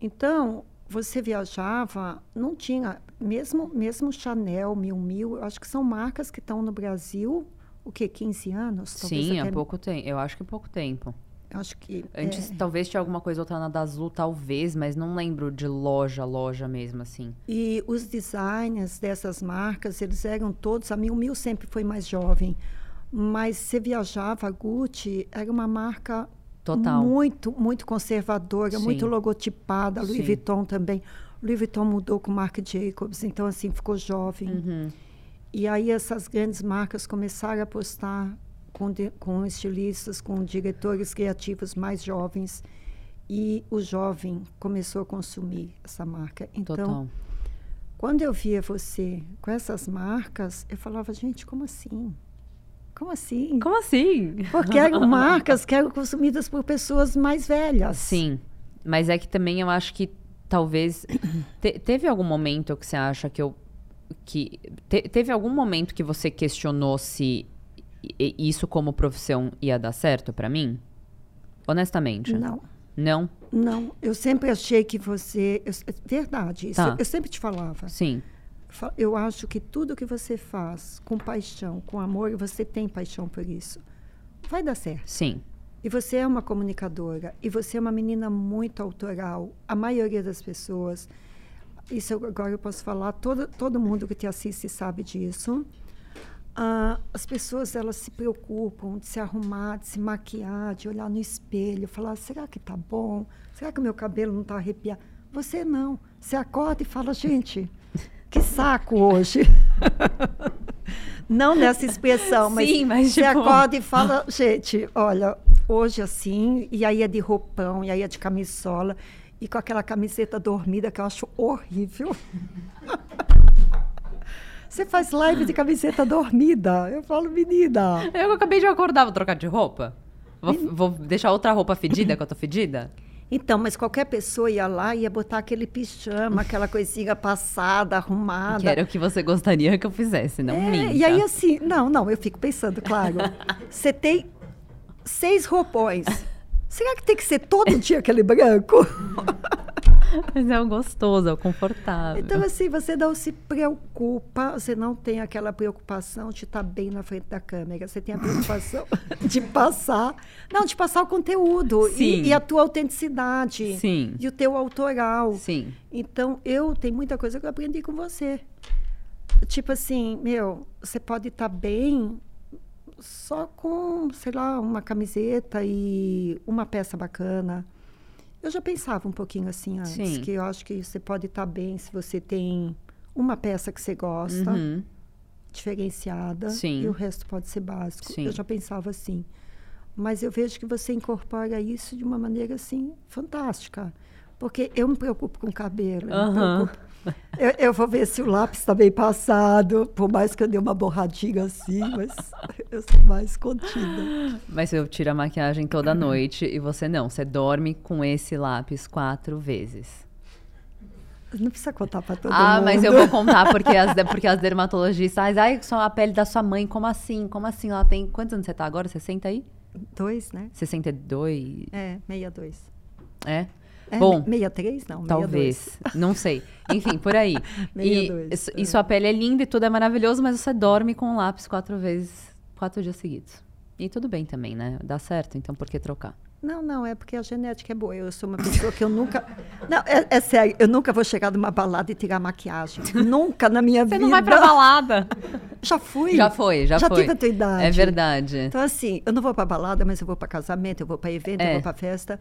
B: Então, você viajava, não tinha, mesmo mesmo Chanel, Mil Mil, eu acho que são marcas que estão no Brasil, o que 15 anos?
A: Sim, há
B: até-
A: pouco tempo. Eu acho que pouco tempo.
B: Acho que
A: Antes,
B: é.
A: talvez tinha alguma coisa outra na da Azul, talvez, mas não lembro de loja, loja mesmo, assim.
B: E os designers dessas marcas, eles eram todos, a Mil Mil sempre foi mais jovem, mas você viajava, a Gucci era uma marca
A: Total.
B: muito, muito conservadora,
A: Sim.
B: muito logotipada, Louis
A: Sim.
B: Vuitton também. Louis Vuitton mudou com Marc Jacobs, então assim, ficou jovem.
A: Uhum.
B: E aí essas grandes marcas começaram a apostar com, de- com estilistas, com diretores criativos mais jovens. E o jovem começou a consumir essa marca. Então,
A: Total.
B: quando eu via você com essas marcas, eu falava, gente, como assim? Como assim?
A: Como assim?
B: Porque eram marcas que eram consumidas por pessoas mais velhas.
A: Sim. Mas é que também eu acho que talvez. te- teve algum momento que você acha que eu. Que, te- teve algum momento que você questionou se isso como profissão ia dar certo pra mim? Honestamente.
B: Não,
A: Não?
B: não. Eu sempre achei que você. eu- verdade, isso
A: Tá.
B: eu sempre te falava.
A: Sim.
B: Eu acho que tudo que você faz com paixão, com amor, e você tem paixão por isso, vai dar certo.
A: Sim.
B: E você é uma comunicadora, e você é uma menina muito autoral. A maioria das pessoas, isso eu- agora eu posso falar, todo, todo mundo que te assiste sabe disso. Ah, as pessoas elas se preocupam de se arrumar, de se maquiar, de olhar no espelho, falar: será que tá bom? Será que o meu cabelo não está arrepiado? Você não. Você acorda e fala: gente, que saco hoje. não nessa expressão, mas,
A: Sim, mas,
B: você
A: tipo-
B: acorda e fala: gente, olha, hoje assim, e aí é de roupão, e aí é de camisola, e com aquela camiseta dormida que eu acho horrível. Você faz live de camiseta dormida. Eu falo, menina.
A: Eu acabei de acordar, vou trocar de roupa? Vou, vou deixar outra roupa fedida que eu tô fedida?
B: Então, mas qualquer pessoa ia lá e ia botar aquele pijama, aquela coisinha passada, arrumada.
A: Que era o que você gostaria que eu fizesse, não
B: É,
A: minta.
B: e aí, assim, não, não, eu fico pensando, claro. Você tem seis roupões. Será que tem que ser todo dia aquele branco?
A: Mas é o gostoso, é o confortável.
B: Então, assim, você não se preocupa, você não tem aquela preocupação de estar bem na frente da câmera. Você tem a preocupação de passar. Não, de passar o conteúdo e, e a tua autenticidade.
A: Sim.
B: E o teu autoral.
A: Sim.
B: Então, eu tenho muita coisa que eu aprendi com você. Tipo assim, meu, você pode estar bem só com, sei lá, uma camiseta e uma peça bacana. Eu já pensava um pouquinho assim antes,
A: Sim.
B: que eu acho que você pode estar bem se você tem uma peça que você gosta,
A: Uhum.
B: diferenciada,
A: Sim.
B: e o resto pode ser básico.
A: Sim.
B: Eu já pensava assim. Mas eu vejo que você incorpora isso de uma maneira assim fantástica. Porque eu me preocupo com o cabelo. eu me preocupo- Eu, eu vou ver se o lápis está bem passado, por mais que eu dê uma borradinha assim, mas eu sou mais contida.
A: Mas eu tiro a maquiagem toda noite e você não. Você dorme com esse lápis quatro vezes.
B: Não precisa contar para todo
A: ah,
B: mundo.
A: mas eu vou contar porque as, porque as dermatologistas. Ai, só a pele da sua mãe, como assim? Como assim? Ela tem. Quantos anos você tá agora? 60 aí?
B: Dois, né?
A: 62?
B: É, 62.
A: É?
B: É,
A: Bom,
B: 63? Não, 62.
A: Talvez. Não sei. Enfim, por aí. e,
B: 62,
A: isso-
B: é.
A: e sua pele é linda e tudo é maravilhoso, mas você dorme com o lápis quatro vezes, quatro dias seguidos. E tudo bem também, né? Dá certo, então por que trocar?
B: Não, não, é porque a genética é boa. Eu sou uma pessoa que eu nunca. Não, é, é sério, eu nunca vou chegar numa balada e tirar maquiagem. nunca na minha
A: Você
B: vida.
A: não vai pra balada.
B: Já fui.
A: Já foi, já,
B: já
A: foi.
B: tive a tua idade.
A: É verdade.
B: Então, assim, eu não vou pra balada, mas eu vou pra casamento, eu vou pra evento,
A: É.
B: eu vou pra festa.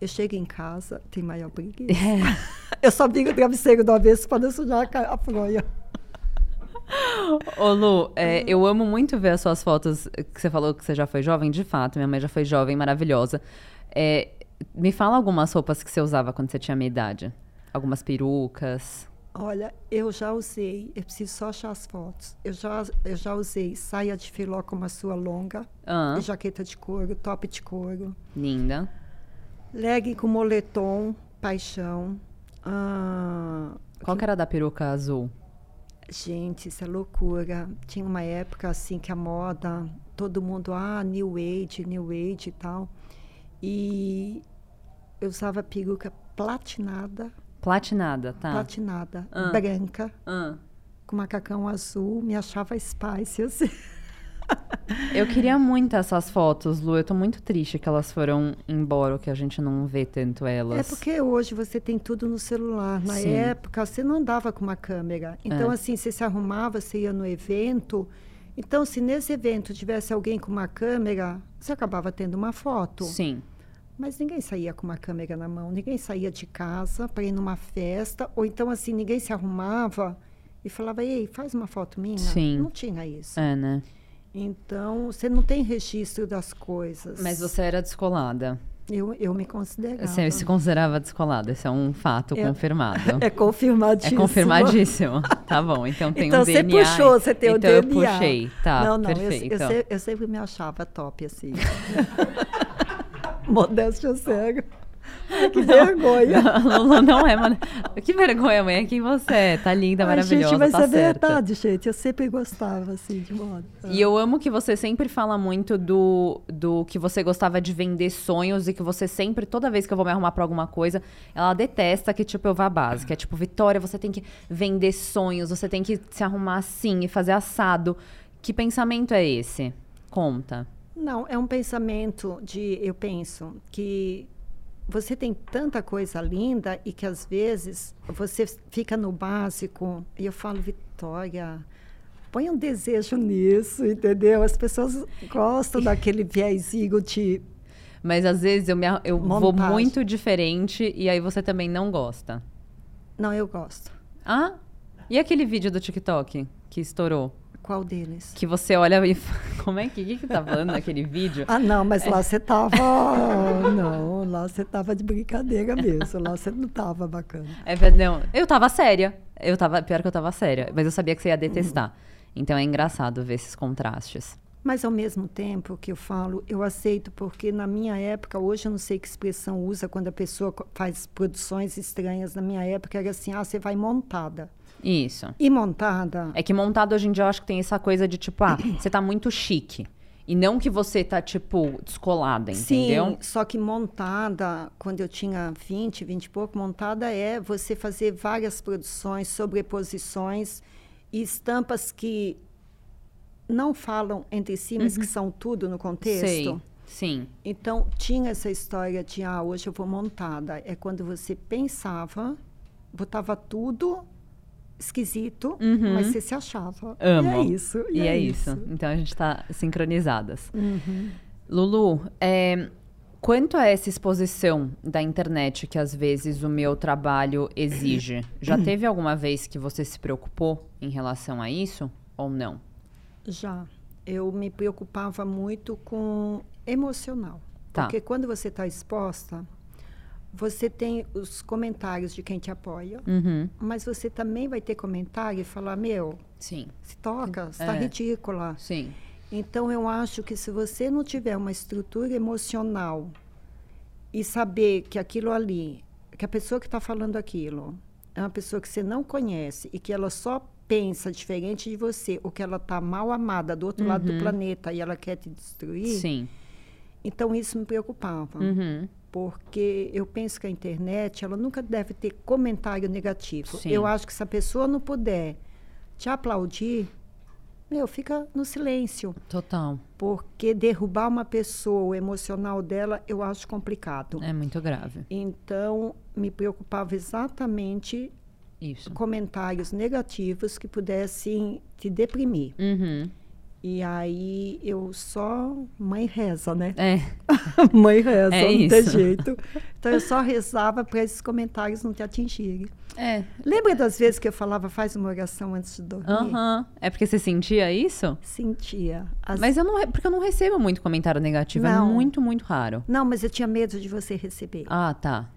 B: Eu chego em casa, tem maior preguiça.
A: É.
B: Eu só viro o travesseiro do avesso para não sujar a fronha.
A: Ô Lu, é, eu amo muito ver as suas fotos que você falou que você já foi jovem, de fato, minha mãe já foi jovem, maravilhosa. É, me fala algumas roupas que você usava quando você tinha a minha idade. Algumas perucas.
B: Olha, eu já usei, eu preciso só achar as fotos. Eu já, eu já usei saia de filó como a sua longa, e jaqueta de couro, top de couro,
A: linda.
B: Legging com moletom, paixão. ah,
A: Qual que era da peruca azul?
B: Gente, isso é loucura. Tinha uma época assim que a moda, todo mundo, ah, New Age, New Age e tal. E eu usava peruca platinada.
A: Platinada, tá.
B: Platinada,
A: Ah.
B: branca,
A: Ah.
B: com macacão azul, me achava Spice, assim.
A: Eu queria muito essas fotos, Lu. Eu tô muito triste que elas foram embora, que a gente não vê tanto elas.
B: É porque hoje você tem tudo no celular. Na
A: Sim.
B: época, você não andava com uma câmera. Então,
A: É.
B: assim, você se arrumava, você ia no evento. Então, se nesse evento tivesse alguém com uma câmera, você acabava tendo uma foto.
A: Sim.
B: Mas ninguém saía com uma câmera na mão, ninguém saía de casa para ir numa festa, ou então assim, ninguém se arrumava e falava, ei, faz uma foto minha.
A: Sim.
B: Não tinha isso.
A: É, né?
B: Então, você não tem registro das coisas.
A: Mas você era descolada.
B: Eu, eu me considerava.
A: Você se considerava descolada. Esse é um fato
B: Eu-
A: confirmado.
B: É confirmadíssimo.
A: É confirmadíssimo. Tá bom, então tem
B: então
A: um
B: você
A: DNA.
B: puxou, você tem
A: então
B: o
A: eu
B: DNA.
A: puxei, tá,
B: Não, não, eu,
A: perfeito.
B: eu, se- eu sempre me achava top, assim. Modéstia cega. Ai, que vergonha.
A: Lulu não é, mano. Que vergonha, mãe. É quem você é. Tá linda,
B: Ai,
A: maravilhosa,
B: gente, mas
A: tá
B: é
A: certa.
B: verdade, gente. Eu sempre gostava, assim, de moda.
A: E eu amo que você sempre fala muito do, do que você gostava de vender sonhos e que você sempre, toda vez que eu vou me arrumar pra alguma coisa, ela detesta que, tipo, eu vá básica. É tipo, Vitória, você tem que vender sonhos, você tem que se arrumar assim e fazer assado. Que pensamento é esse? Conta.
B: Não, é um pensamento de, eu penso, que você tem tanta coisa linda e que às vezes você fica no básico e eu falo, Vitória, põe um desejo nisso, entendeu? As pessoas gostam daquele viezinho de
A: Mas às vezes eu, me, eu vou
B: Montagem.
A: muito diferente e aí você também não gosta.
B: Não, eu gosto.
A: Ah? E aquele vídeo do TikTok que estourou?
B: Qual deles?
A: Que você olha e. Como é que. Que, que tá falando naquele vídeo?
B: Ah, não, mas lá você tava. não, lá você tava de brincadeira mesmo. Lá você não tava bacana.
A: É, não, eu tava séria. Eu tava. Pior que eu tava séria. Mas eu sabia que você ia detestar. Então é engraçado ver esses contrastes.
B: Mas ao mesmo tempo que eu falo, eu aceito, porque na minha época, hoje eu não sei que expressão usa quando a pessoa faz produções estranhas. Na minha época era assim: ah, você vai montada.
A: Isso.
B: E montada.
A: É que montado hoje em dia eu acho que tem essa coisa de tipo, ah, você tá muito chique. E não que você tá, tipo, descolada, entendeu?
B: Sim, só que montada, quando eu tinha 20, 20 e pouco, montada é você fazer várias produções, sobreposições e estampas que não falam entre si, mas que são tudo no contexto.
A: Uhum. Sei. Sim.
B: Então, tinha essa história de, ah, hoje eu vou montada. É quando você pensava, botava tudo esquisito,
A: Uhum.
B: mas você se achava.
A: Amo.
B: E é isso.
A: E, é, isso. Então a gente tá sincronizadas. Lulu, é, quanto a essa exposição da internet que às vezes o meu trabalho exige, já teve alguma vez que você se preocupou em relação a isso ou não?
B: Já. Eu me preocupava muito com emocional.
A: Tá.
B: Porque quando você está exposta, você tem os comentários de quem te apoia,
A: Uhum.
B: mas você também vai ter comentário e falar, meu,
A: Sim,
B: se toca, você está
A: É.
B: ridícula.
A: sim.
B: Então, eu acho que se você não tiver uma estrutura emocional e saber que aquilo ali, que a pessoa que está falando aquilo é uma pessoa que você não conhece e que ela só pensa diferente de você, ou que ela está mal amada do outro lado do planeta e ela quer te destruir,
A: Uhum. Sim.
B: então isso me preocupava.
A: Uhum.
B: Porque eu penso que a internet, ela nunca deve ter comentário negativo.
A: Sim.
B: Eu acho que se a pessoa não puder te aplaudir, meu, fica no silêncio.
A: Total.
B: Porque derrubar uma pessoa, o emocional dela, eu acho complicado.
A: É muito grave.
B: Então, me preocupava exatamente
A: Isso.
B: comentários negativos que pudessem te deprimir.
A: Uhum.
B: E aí eu só. Mãe reza, né?
A: É.
B: Mãe reza,
A: É
B: não tem
A: isso.
B: jeito. Então eu só rezava para esses comentários não te atingirem.
A: É.
B: Lembra das vezes que eu falava, faz uma oração antes de dormir?
A: Aham. É porque você sentia isso?
B: Sentia. As-
A: Mas eu não. Porque eu não recebo muito comentário negativo. É
B: Não.
A: muito, muito raro.
B: Não, mas eu tinha medo de você receber.
A: Ah, tá.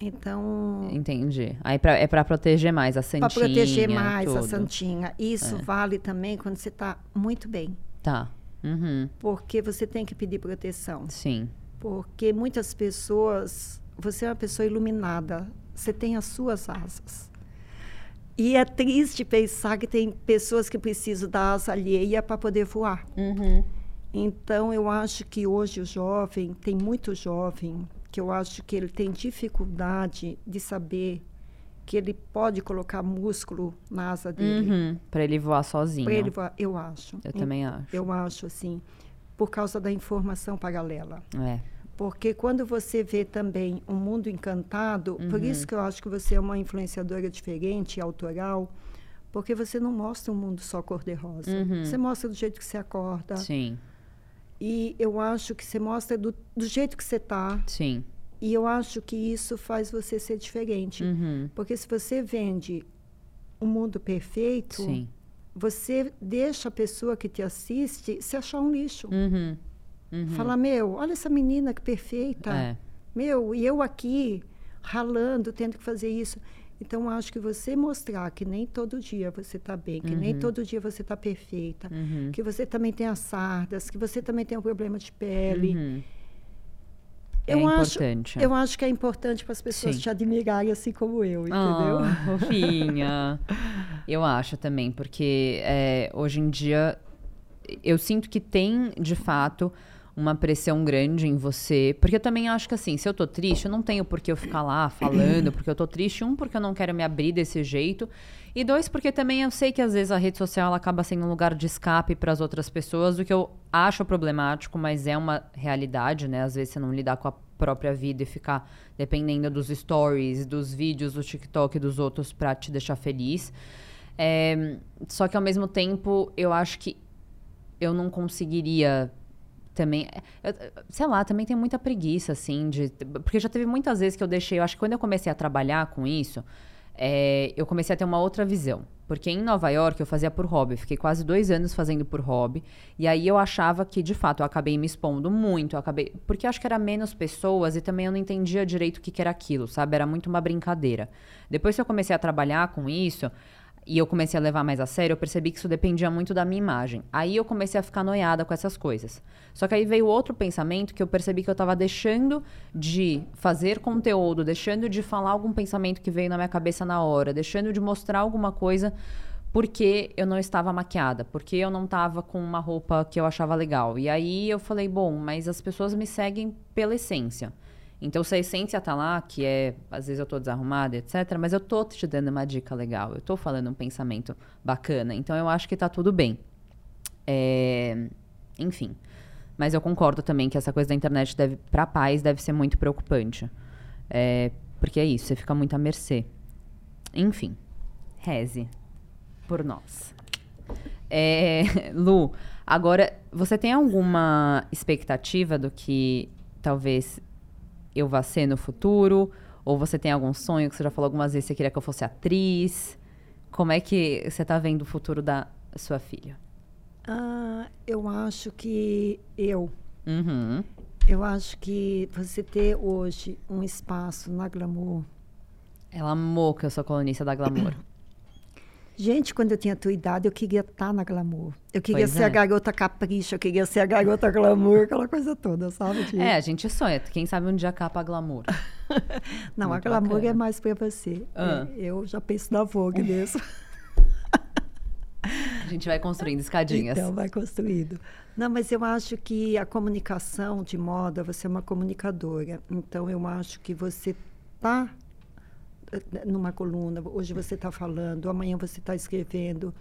B: Então,
A: Entendi. Aí pra- é pra proteger mais a santinha.
B: para proteger mais a
A: tudo. É.
B: santinha. Isso vale também quando você está muito bem.
A: Tá. Uhum.
B: Porque você tem que pedir proteção.
A: Sim.
B: Porque muitas pessoas. Você é uma pessoa iluminada. Você tem as suas asas. E é triste pensar que tem pessoas que precisam da asa alheia para poder voar.
A: Uhum.
B: Então, eu acho que hoje o jovem, tem muito jovem, que eu acho que ele tem dificuldade de saber que ele pode colocar músculo na asa dele.
A: Uhum. Pra ele voar sozinho.
B: Para ele voar, eu acho.
A: Eu também acho.
B: Eu acho, assim, por causa da informação paralela.
A: É.
B: Porque quando você vê também um mundo encantado, por
A: Uhum.
B: isso que eu acho que você é uma influenciadora diferente, autoral, porque você não mostra um mundo só cor-de-rosa.
A: Uhum.
B: Você mostra do jeito que você acorda.
A: Sim,
B: E eu acho que você mostra do, do jeito que você está.
A: sim.
B: E eu acho que isso faz você ser diferente.
A: Uhum.
B: Porque se você vende um mundo perfeito,
A: Sim.
B: você deixa a pessoa que te assiste se achar um lixo.
A: Uhum. Uhum.
B: Falar, meu, olha essa menina que perfeita.
A: É.
B: Meu, e eu aqui, ralando, tendo que fazer isso. Então, eu acho que você mostrar que nem todo dia você está bem, que nem
A: Uhum.
B: todo dia você está perfeita,
A: Uhum.
B: que você também tem as sardas, que você também tem um problema de pele.
A: Uhum. É
B: Eu acho,
A: importante.
B: eu acho que é importante para as pessoas
A: Sim.
B: te admirarem assim como eu, entendeu?
A: Ah, fofinha. eu acho também, porque é, hoje em dia eu sinto que tem, de fato, uma pressão grande em você. Porque eu também acho que assim, se eu tô triste, eu não tenho por que eu ficar lá falando, porque eu tô triste. Um, porque eu não quero me abrir desse jeito. E dois, porque também eu sei que às vezes a rede social ela acaba sendo um lugar de escape para as outras pessoas, o que eu acho problemático, mas é uma realidade, né? Às vezes você não lidar com a própria vida e ficar dependendo dos stories, dos vídeos do TikTok e dos outros para te deixar feliz. É, só que ao mesmo tempo, eu acho que eu não conseguiria também. eu- sei lá, também tem muita preguiça, assim, de. Porque já teve muitas vezes que eu deixei. Eu acho que quando eu comecei a trabalhar com isso, é, eu comecei a ter uma outra visão. Porque em Nova York eu fazia por hobby. Fiquei quase dois anos fazendo por hobby. E aí eu achava que, de fato, eu acabei me expondo muito. Acabei. Porque acho que era menos pessoas e também eu não entendia direito o que, que era aquilo, sabe? Era muito uma brincadeira. Depois que eu comecei a trabalhar com isso, e eu comecei a levar mais a sério, eu percebi que isso dependia muito da minha imagem. Aí eu comecei a ficar noiada com essas coisas. Só que aí veio outro pensamento que eu percebi que eu estava deixando de fazer conteúdo, deixando de falar algum pensamento que veio na minha cabeça na hora, deixando de mostrar alguma coisa porque eu não estava maquiada, porque eu não estava com uma roupa que eu achava legal. E aí eu falei, bom, mas as pessoas me seguem pela essência. Então, se a essência tá lá, que é, às vezes eu tô desarrumada, etc., mas eu tô te dando uma dica legal, eu tô falando um pensamento bacana, então eu acho que tá tudo bem. É, Enfim. Mas eu concordo também que essa coisa da internet deve, pra pais, deve ser muito preocupante. É, Porque é isso, você fica muito à mercê. Enfim. Reze. Por nós. É, Lu, agora, você tem alguma expectativa do que talvez eu vá ser no futuro? Ou você tem algum sonho que você já falou algumas vezes que você queria que eu fosse atriz? Como é que você tá vendo o futuro da sua filha?
B: Ah, eu acho que eu,
A: Uhum.
B: eu acho que você ter hoje um espaço na Glamour.
A: Ela amou que eu sou colunista da Glamour.
B: Gente, quando eu tinha a tua idade, eu queria estar na Glamour. Eu queria
A: Pois
B: ser
A: é.
B: a garota capricha, eu queria ser a garota glamour, aquela coisa toda, sabe? de-
A: é, a gente sonha. Quem sabe um dia capa a Glamour.
B: Não,
A: muito
B: a glamour
A: bacana.
B: é mais para você.
A: Ah.
B: É, eu já penso na Vogue mesmo.
A: A gente vai construindo escadinhas.
B: Então, vai construído. Não, mas eu acho que a comunicação de moda, você é uma comunicadora. Então, eu acho que você está numa coluna, hoje você está falando, amanhã você está escrevendo.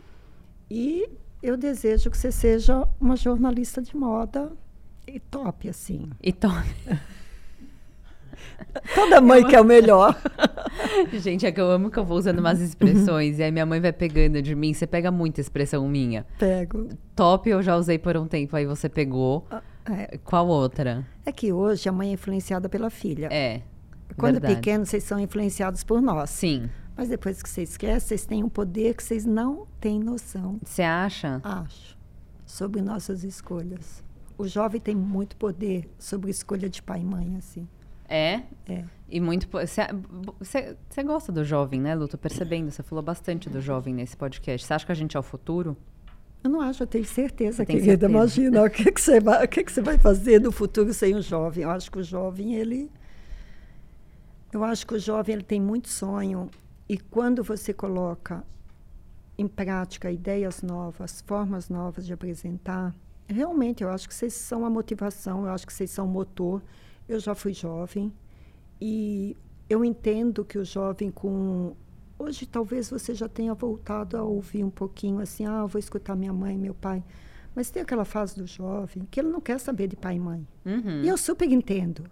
B: E eu desejo que você seja uma jornalista de moda e top, assim.
A: E to...
B: Toda mãe quer o melhor.
A: Gente, é que eu amo que eu vou usando umas expressões e aí minha mãe vai pegando de mim. Você pega muita expressão minha.
B: Pego.
A: Top eu já usei por um tempo, aí você pegou.
B: É,
A: Qual outra?
B: é que hoje a mãe é influenciada pela filha.
A: É.
B: Quando
A: verdade.
B: pequeno, vocês são influenciados por nós.
A: Sim.
B: Mas depois que vocês crescem, vocês têm um poder que vocês não têm noção,
A: Você acha?
B: acho, sobre nossas escolhas. O jovem tem muito poder sobre escolha de pai e mãe, assim.
A: É?
B: É.
A: E muito. Você gosta do jovem, né, Lu? Tô percebendo. Você falou bastante do jovem nesse podcast. Você acha que a gente é o futuro?
B: Eu não acho, eu tenho certeza, querida.
A: certeza?
B: Imagina, o que, que, você vai, o que, que você vai fazer no futuro sem o jovem? Eu acho que o jovem, ele. Eu acho que o jovem ele tem muito sonho E quando você coloca em prática ideias novas, formas novas de apresentar, realmente eu acho que vocês são a motivação, eu acho que vocês são o motor. Eu já fui jovem e eu entendo que o jovem com hoje talvez você já tenha voltado a ouvir um pouquinho assim, ah, vou escutar minha mãe, meu pai. Mas tem aquela fase do jovem que ele não quer saber de pai e mãe.
A: Uhum.
B: E eu super entendo.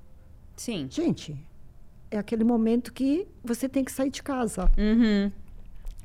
A: Sim.
B: Gente, é aquele momento que você tem que sair de casa
A: Uhum.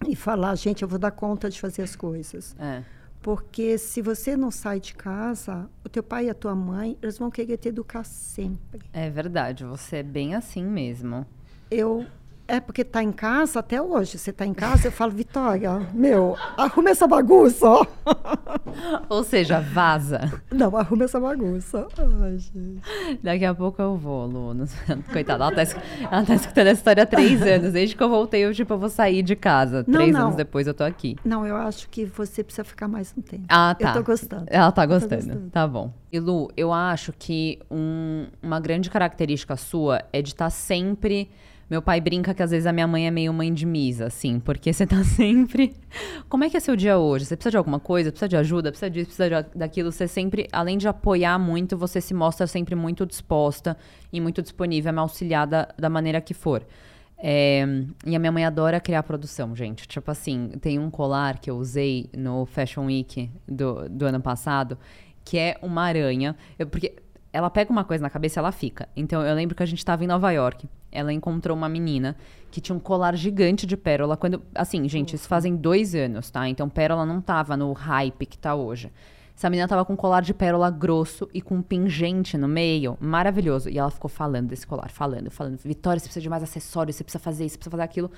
B: e falar, gente, eu vou dar conta de fazer as coisas.
A: É.
B: Porque se você não sai de casa, o teu pai e a tua mãe, eles vão querer te educar sempre.
A: É verdade, você é bem assim mesmo.
B: Eu é porque tá em casa até hoje. Você tá em casa, eu falo, Vitória, meu, arruma essa bagunça, ó.
A: Ou seja, vaza.
B: Não, arruma essa bagunça. Ai, gente.
A: Daqui a pouco eu vou, Lu. Não- Coitada, ela tá, ela tá escutando essa história há três anos. Desde que eu voltei, eu, tipo, eu vou sair de casa.
B: Não,
A: três
B: não.
A: anos depois eu tô aqui.
B: Não, eu acho que você precisa ficar mais um tempo.
A: Ah, tá.
B: Eu tô gostando.
A: Ela tá gostando.
B: gostando.
A: Tá bom. E Lu, eu acho que um- uma grande característica sua é de estar sempre. Meu pai brinca que às vezes a minha mãe é meio mãe de misa, assim, porque você tá sempre. Como é que é seu dia hoje? Você precisa de alguma coisa? Precisa de ajuda? Precisa disso? Precisa de- daquilo? Você sempre, além de apoiar muito, você se mostra sempre muito disposta e muito disponível a me auxiliar da, da maneira que for. É, e a minha mãe adora criar produção, gente. Tipo assim, tem um colar que eu usei no Fashion Week do, do ano passado, que é uma aranha. Eu- porque ela pega uma coisa na cabeça e ela fica. Então eu lembro que a gente tava em Nova York. Ela encontrou uma menina que tinha um colar gigante de pérola. Quando. Assim, gente, isso fazem dois anos, tá? Então pérola não tava no hype que tá hoje. Essa menina tava com um colar de pérola grosso e com um pingente no meio, maravilhoso. E ela ficou falando desse colar, falando, falando. Vitória, você precisa de mais acessórios, você precisa fazer isso, você precisa fazer aquilo.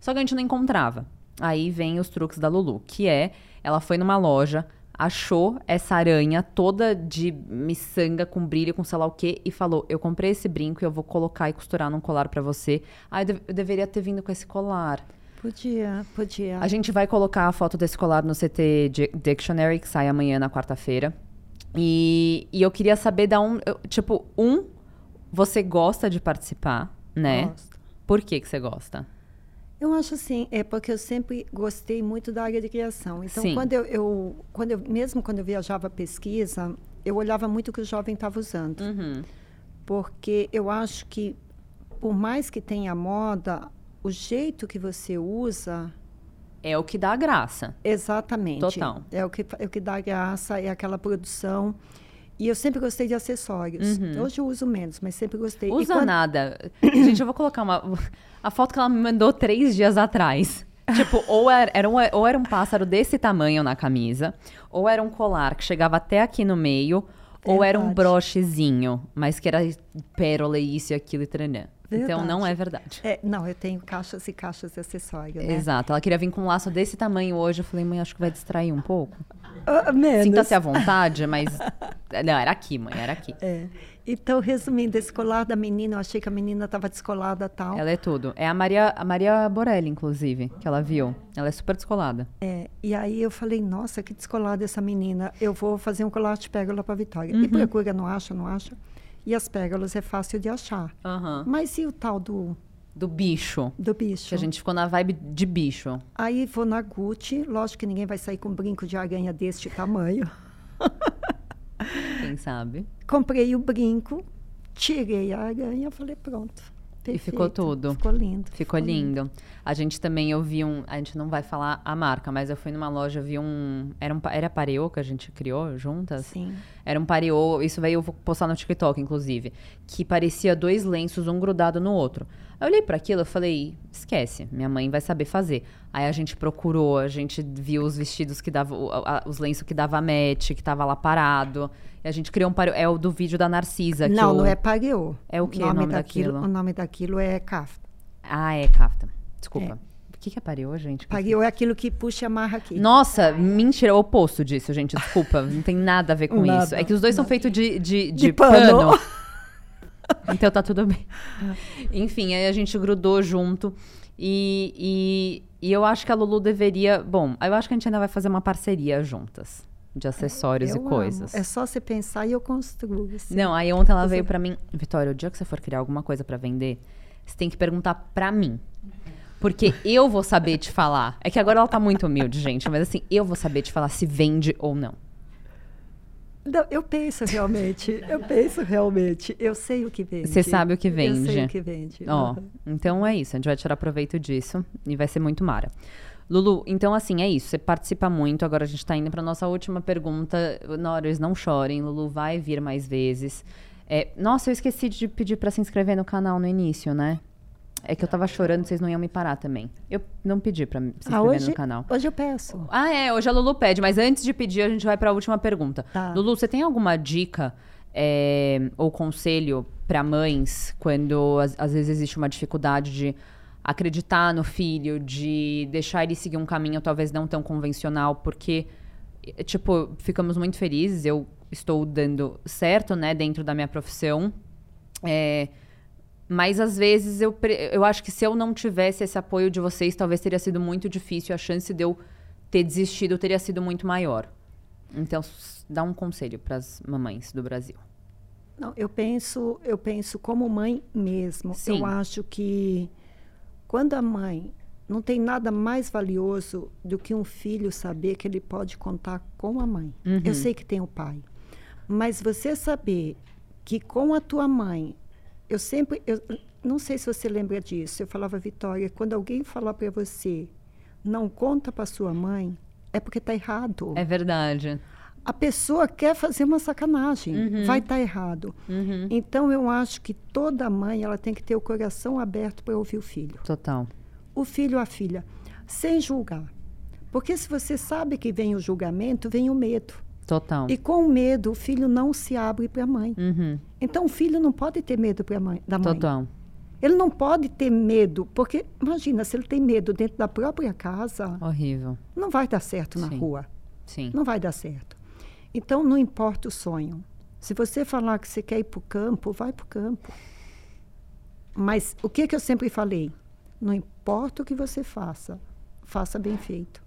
A: Só que a gente não encontrava. Aí vem os truques da Lulu, que é, ela foi numa loja, achou essa aranha toda de miçanga, com brilho, com sei lá o quê, e falou, eu comprei esse brinco e eu vou colocar e costurar num colar pra você. Ah, eu, eu deveria ter vindo com esse colar.
B: Podia, podia.
A: A gente vai colocar a foto desse colar no CT Di- Dictionary, que sai amanhã na quarta-feira. E, e eu queria saber da um. eu- Tipo, um, você gosta de participar, né?
B: Gosto.
A: Por que, que você gosta?
B: Eu acho assim, é porque eu sempre gostei muito da área de criação. Então,
A: Sim.
B: quando eu, eu- quando eu, mesmo quando eu viajava a pesquisa, eu olhava muito o que o jovem estava usando.
A: Uhum.
B: Porque eu acho que, por mais que tenha moda, o jeito que você usa,
A: É o que dá graça.
B: exatamente.
A: Total.
B: É o que, é o que dá graça, é aquela produção. E eu sempre gostei de acessórios. Hoje eu uso menos, mas sempre gostei.
A: Uhum. Usa
B: quando-
A: nada. Gente, eu vou colocar uma. A foto que ela me mandou três dias atrás. Tipo, ou era, era um, ou era um pássaro desse tamanho na camisa, ou era um colar que chegava até aqui no meio, ou era um
B: Verdade.
A: brochezinho, mas que era pérola e isso e aquilo e tranã. Então não é verdade.
B: É, não, eu tenho caixas e caixas de acessório, né?
A: Exato. Ela queria vir com um laço desse tamanho hoje. Eu falei, mãe, acho que vai distrair um pouco.
B: Menos.
A: Sinta-se à vontade, mas. Não, era aqui, mãe, era aqui.
B: É. Então, resumindo, esse colar da menina, eu achei que a menina estava descolada e tal.
A: Ela é tudo. É a Maria, a Maria Borelli, inclusive, que ela viu. Ela é super descolada.
B: É, e aí eu falei, nossa, que descolada essa menina. Eu vou fazer um colar de pérola para Vitória. E procura, não acha, não acha. E as pérolas é fácil de achar.
A: Aham.
B: Mas e o tal do,
A: Do bicho.
B: do bicho?
A: Que a gente ficou na vibe de bicho.
B: Aí vou na Gucci, lógico que ninguém vai sair com um brinco de aranha deste tamanho.
A: Quem sabe?
B: Comprei o brinco, tirei a aranha, falei, pronto.
A: E ficou
B: perfeito.
A: tudo.
B: Ficou lindo.
A: Ficou lindo. A gente também, eu vi um. A gente não vai falar a marca, mas eu fui numa loja, vi um. Era, um, era pareô que a gente criou juntas?
B: Sim.
A: Era um pareô, isso veio eu vou postar no TikTok, inclusive, que parecia dois lenços, um grudado no outro. Eu olhei pra aquilo e falei, esquece, minha mãe vai saber fazer. Aí a gente procurou, a gente viu os vestidos que davam, os lenços que dava match, que tava lá parado. E a gente criou um pareô, é o do vídeo da Narcisa. que
B: Não,
A: eu-
B: não é pareô.
A: É o que o nome daquilo?
B: O nome daquilo é kafta.
A: Ah, é kafta. Desculpa. O que que é pareô, gente?
B: Pareô é aquilo que puxa e amarra aqui.
A: Nossa, mentira, é o oposto disso, gente. Desculpa, não tem nada a ver com
B: Nada,
A: isso. É que os dois são feitos de, de, de,
B: De
A: pano.
B: pano.
A: então tá tudo bem. Enfim, aí a gente grudou junto. E, e, e eu acho que a Lulu deveria. Bom, eu acho que a gente ainda vai fazer uma parceria juntas. De acessórios
B: Eu
A: e
B: amo.
A: coisas.
B: É só você pensar e eu construo. assim.
A: Não, aí ontem ela
B: Você-
A: veio pra mim, Vitória, o dia que você for criar alguma coisa pra vender, você tem que perguntar pra mim. Porque eu vou saber te falar. É que agora ela tá muito humilde, gente. Mas assim, eu vou saber te falar se vende ou não.
B: Não, eu penso realmente, eu penso realmente, eu sei o que vende.
A: Você sabe o que vende.
B: Eu sei o que vende.
A: Ó,
B: Uhum.
A: então é isso, a gente vai tirar proveito disso e vai ser muito mara. Lulu, então assim, é isso, você participa muito, agora a gente tá indo pra nossa última pergunta. Norris, não chorem, Lulu vai vir mais vezes. É, nossa, eu esqueci de pedir pra se inscrever no canal no início, né? É que eu tava chorando, vocês não iam me parar também. Eu não pedi pra se inscrever
B: Ah, hoje,
A: no canal.
B: hoje eu peço.
A: Ah, é, hoje a Lulu pede, mas antes de pedir, a gente vai para a última pergunta.
B: Tá.
A: Lulu, você tem alguma dica é, ou conselho para mães quando às, às vezes existe uma dificuldade de acreditar no filho, de deixar ele seguir um caminho talvez não tão convencional, porque, eh, tipo, ficamos muito felizes, eu estou dando certo, né, dentro da minha profissão. É, mas às vezes eu, eu acho que se eu não tivesse esse apoio de vocês, talvez teria sido muito difícil. A chance de eu ter desistido teria sido muito maior. Então, dá um conselho para as mamães do Brasil.
B: Não, eu penso, eu penso como mãe mesmo.
A: Sim.
B: Eu acho que quando a mãe não tem nada mais valioso do que um filho saber que ele pode contar com a mãe.
A: Uhum.
B: Eu sei que tem o pai, mas você saber que com a tua mãe, eu sempre, eu não sei se você lembra disso. Eu falava Vitória, quando alguém falar para você, não conta para sua mãe, é porque está errado.
A: É verdade.
B: A pessoa quer fazer uma sacanagem, vai estar errado.
A: Uhum.
B: Então eu acho que toda mãe ela tem que ter o coração aberto para ouvir o filho,
A: Total.
B: o filho a filha, sem julgar. Porque se você sabe que vem o julgamento, vem o medo.
A: Total.
B: E com medo, o filho não se abre para a mãe.
A: Uhum.
B: Então o filho não pode ter medo pra mãe, da mãe.
A: Total.
B: Ele não pode ter medo, porque imagina, se ele tem medo dentro da própria casa,
A: Horrível.
B: não vai dar certo na
A: Sim.
B: rua.
A: Sim.
B: Não vai dar certo. Então, não importa o sonho. Se você falar que você quer ir para o campo, vai para o campo. Mas o que, que eu sempre falei? Não importa o que você faça, faça bem feito.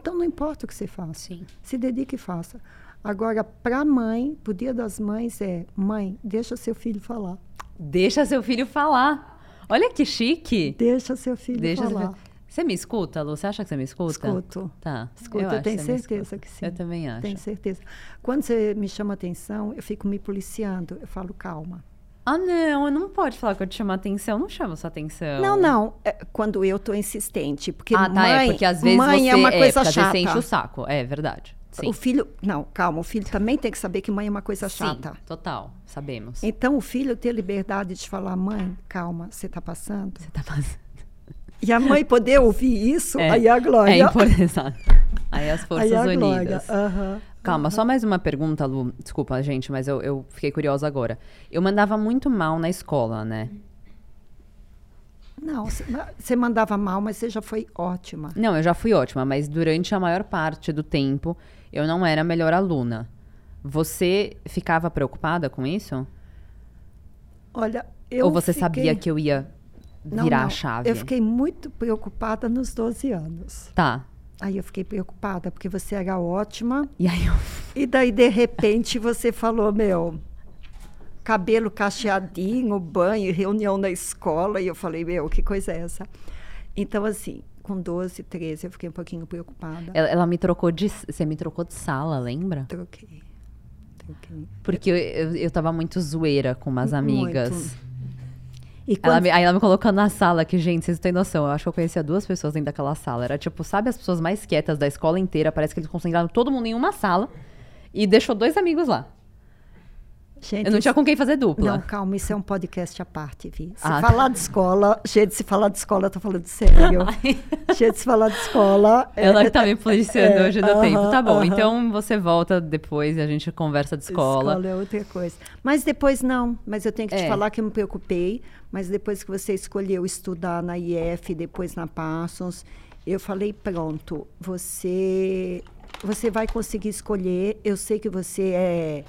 B: Então, não importa o que você faça.
A: Sim.
B: Se dedique e faça. Agora, para a mãe, para o Dia das Mães, é: mãe, deixa seu filho falar.
A: Deixa seu filho falar. Olha que chique.
B: Deixa seu filho
A: Deixa seu
B: falar.
A: filho- Você me escuta, Lu? Você acha que você me escuta?
B: Escuto.
A: Tá.
B: Escuta, eu,
A: acho
B: tenho certeza que sim.
A: Eu também acho.
B: Tenho certeza. Quando você me chama atenção, eu fico me policiando. Eu falo, calma.
A: Ah, não, não pode falar que eu te chamo atenção. Eu não chamo sua atenção.
B: Não, não. É quando eu tô insistente. Porque
A: ah, tá,
B: mãe,
A: é porque às vezes
B: mãe
A: você
B: é uma coisa
A: às vezes
B: chata.
A: você enche o saco. É verdade. Sim.
B: O filho. Não, calma. O filho também tem que saber que mãe é uma coisa
A: Sim,
B: chata.
A: total. Sabemos.
B: Então, o filho ter liberdade de falar, mãe, calma, você tá passando.
A: Você tá passando.
B: E a mãe poder ouvir isso,
A: É,
B: aí é a glória.
A: É importante. exato. Aí as forças
B: aí é a
A: unidas.
B: glória. Aham.
A: Calma, só mais uma pergunta, Lu. Desculpa, gente, mas eu, eu fiquei curiosa agora. Eu mandava muito mal na escola, né?
B: Não, você- mandava mal, mas você já foi ótima.
A: Não, eu já fui ótima, mas durante a maior parte do tempo eu não era a melhor aluna. Você ficava preocupada com isso?
B: Olha, eu
A: Ou você
B: fiquei...
A: sabia que eu ia
B: Não,
A: virar
B: não.
A: a chave?
B: Eu fiquei muito preocupada nos 12 anos.
A: Tá.
B: Aí eu fiquei preocupada, porque você era ótima.
A: E aí eu.
B: E daí, de repente, você falou, meu, cabelo cacheadinho, banho, reunião na escola. E eu falei, meu, que coisa é essa? Então, assim, com 12, 13, eu fiquei um pouquinho preocupada.
A: Ela, ela me trocou de. Você me trocou de sala, lembra?
B: Troquei. Troquei.
A: Porque eu, eu, eu tava muito zoeira com umas amigas.
B: Muito. E
A: Ela
B: quando,
A: me- aí ela me colocou na sala, que, gente, vocês não têm noção. Eu acho que eu conhecia duas pessoas dentro daquela sala. Era tipo, sabe as pessoas mais quietas da escola inteira? Parece que eles concentraram todo mundo em uma sala e deixou dois amigos lá.
B: Gente,
A: Eu não tinha com quem fazer dupla.
B: Não, calma, isso é um podcast à parte, Vi. Se
A: Ah,
B: falar de escola, gente, se falar de escola, eu tô falando sério. gente, se falar de escola. é-
A: Ela que tá me policiando
B: é,
A: hoje no
B: aham,
A: tempo. Tá bom,
B: aham.
A: então você volta depois e a gente conversa de escola.
B: é outra coisa. Mas depois não. Mas eu tenho que te
A: É.
B: falar que eu me preocupei. Mas depois que você escolheu estudar na IF, depois na Parsons, eu falei, pronto, você, você vai conseguir escolher. Eu sei que você é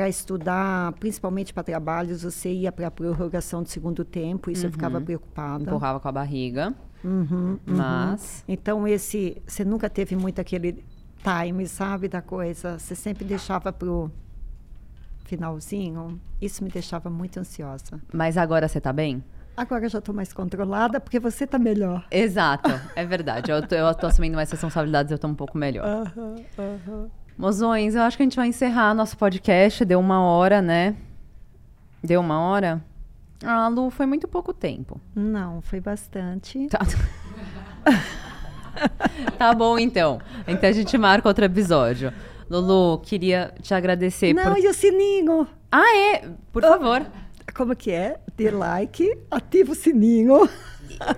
B: para estudar, principalmente para trabalhos, você ia para a prorrogação do segundo tempo, isso eu ficava preocupada.
A: Empurrava com a barriga.
B: Uhum, uhum.
A: Mas.
B: Então, esse, você nunca teve muito aquele time, sabe, da coisa. Você sempre deixava pro finalzinho. Isso me deixava muito ansiosa.
A: Mas agora você tá bem?
B: Agora já estou mais controlada porque você está melhor.
A: Exato, é verdade. Eu eu tô assumindo mais responsabilidades, eu tô um pouco melhor.
B: Aham, aham.
A: Mozões, eu acho que a gente vai encerrar nosso podcast. Deu uma hora, né? Deu uma hora? Ah, Lu, foi muito pouco tempo.
B: Não, foi bastante.
A: Tá. tá bom, então. Então a gente marca outro episódio. Lulu, queria te agradecer
B: Não,
A: por.
B: e o sininho?
A: Ah, é? Por favor.
B: Como que é? Dê like, ativa o sininho.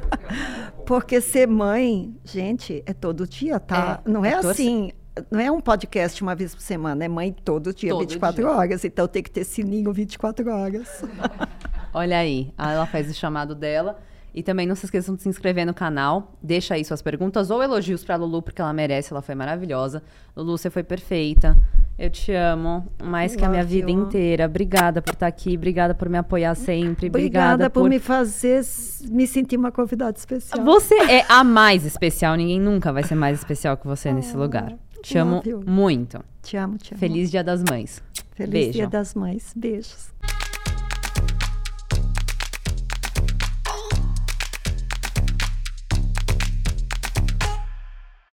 B: Porque ser mãe, gente, é todo dia, tá?
A: É,
B: não é
A: é
B: assim, não é um podcast uma vez por semana, é mãe todo dia,
A: Todo
B: 24
A: dia.
B: horas. Então tem que ter sininho 24 horas.
A: Olha aí, Ah, ela faz o chamado dela. E também não se esqueçam de se inscrever no canal. Deixa aí suas perguntas ou elogios pra Lulu, porque ela merece, ela foi maravilhosa. Lulu, você foi perfeita. Eu te amo mais que a minha vida
B: you.
A: inteira. Obrigada por estar aqui, obrigada por me apoiar sempre.
B: Obrigada por, me fazer me sentir uma convidada especial.
A: Você é a mais especial. Ninguém nunca vai ser mais especial que você nesse lugar. Te amo muito.
B: Te amo, te amo.
A: Feliz Dia das Mães.
B: Feliz
A: Beijo.
B: Dia das Mães. Beijos.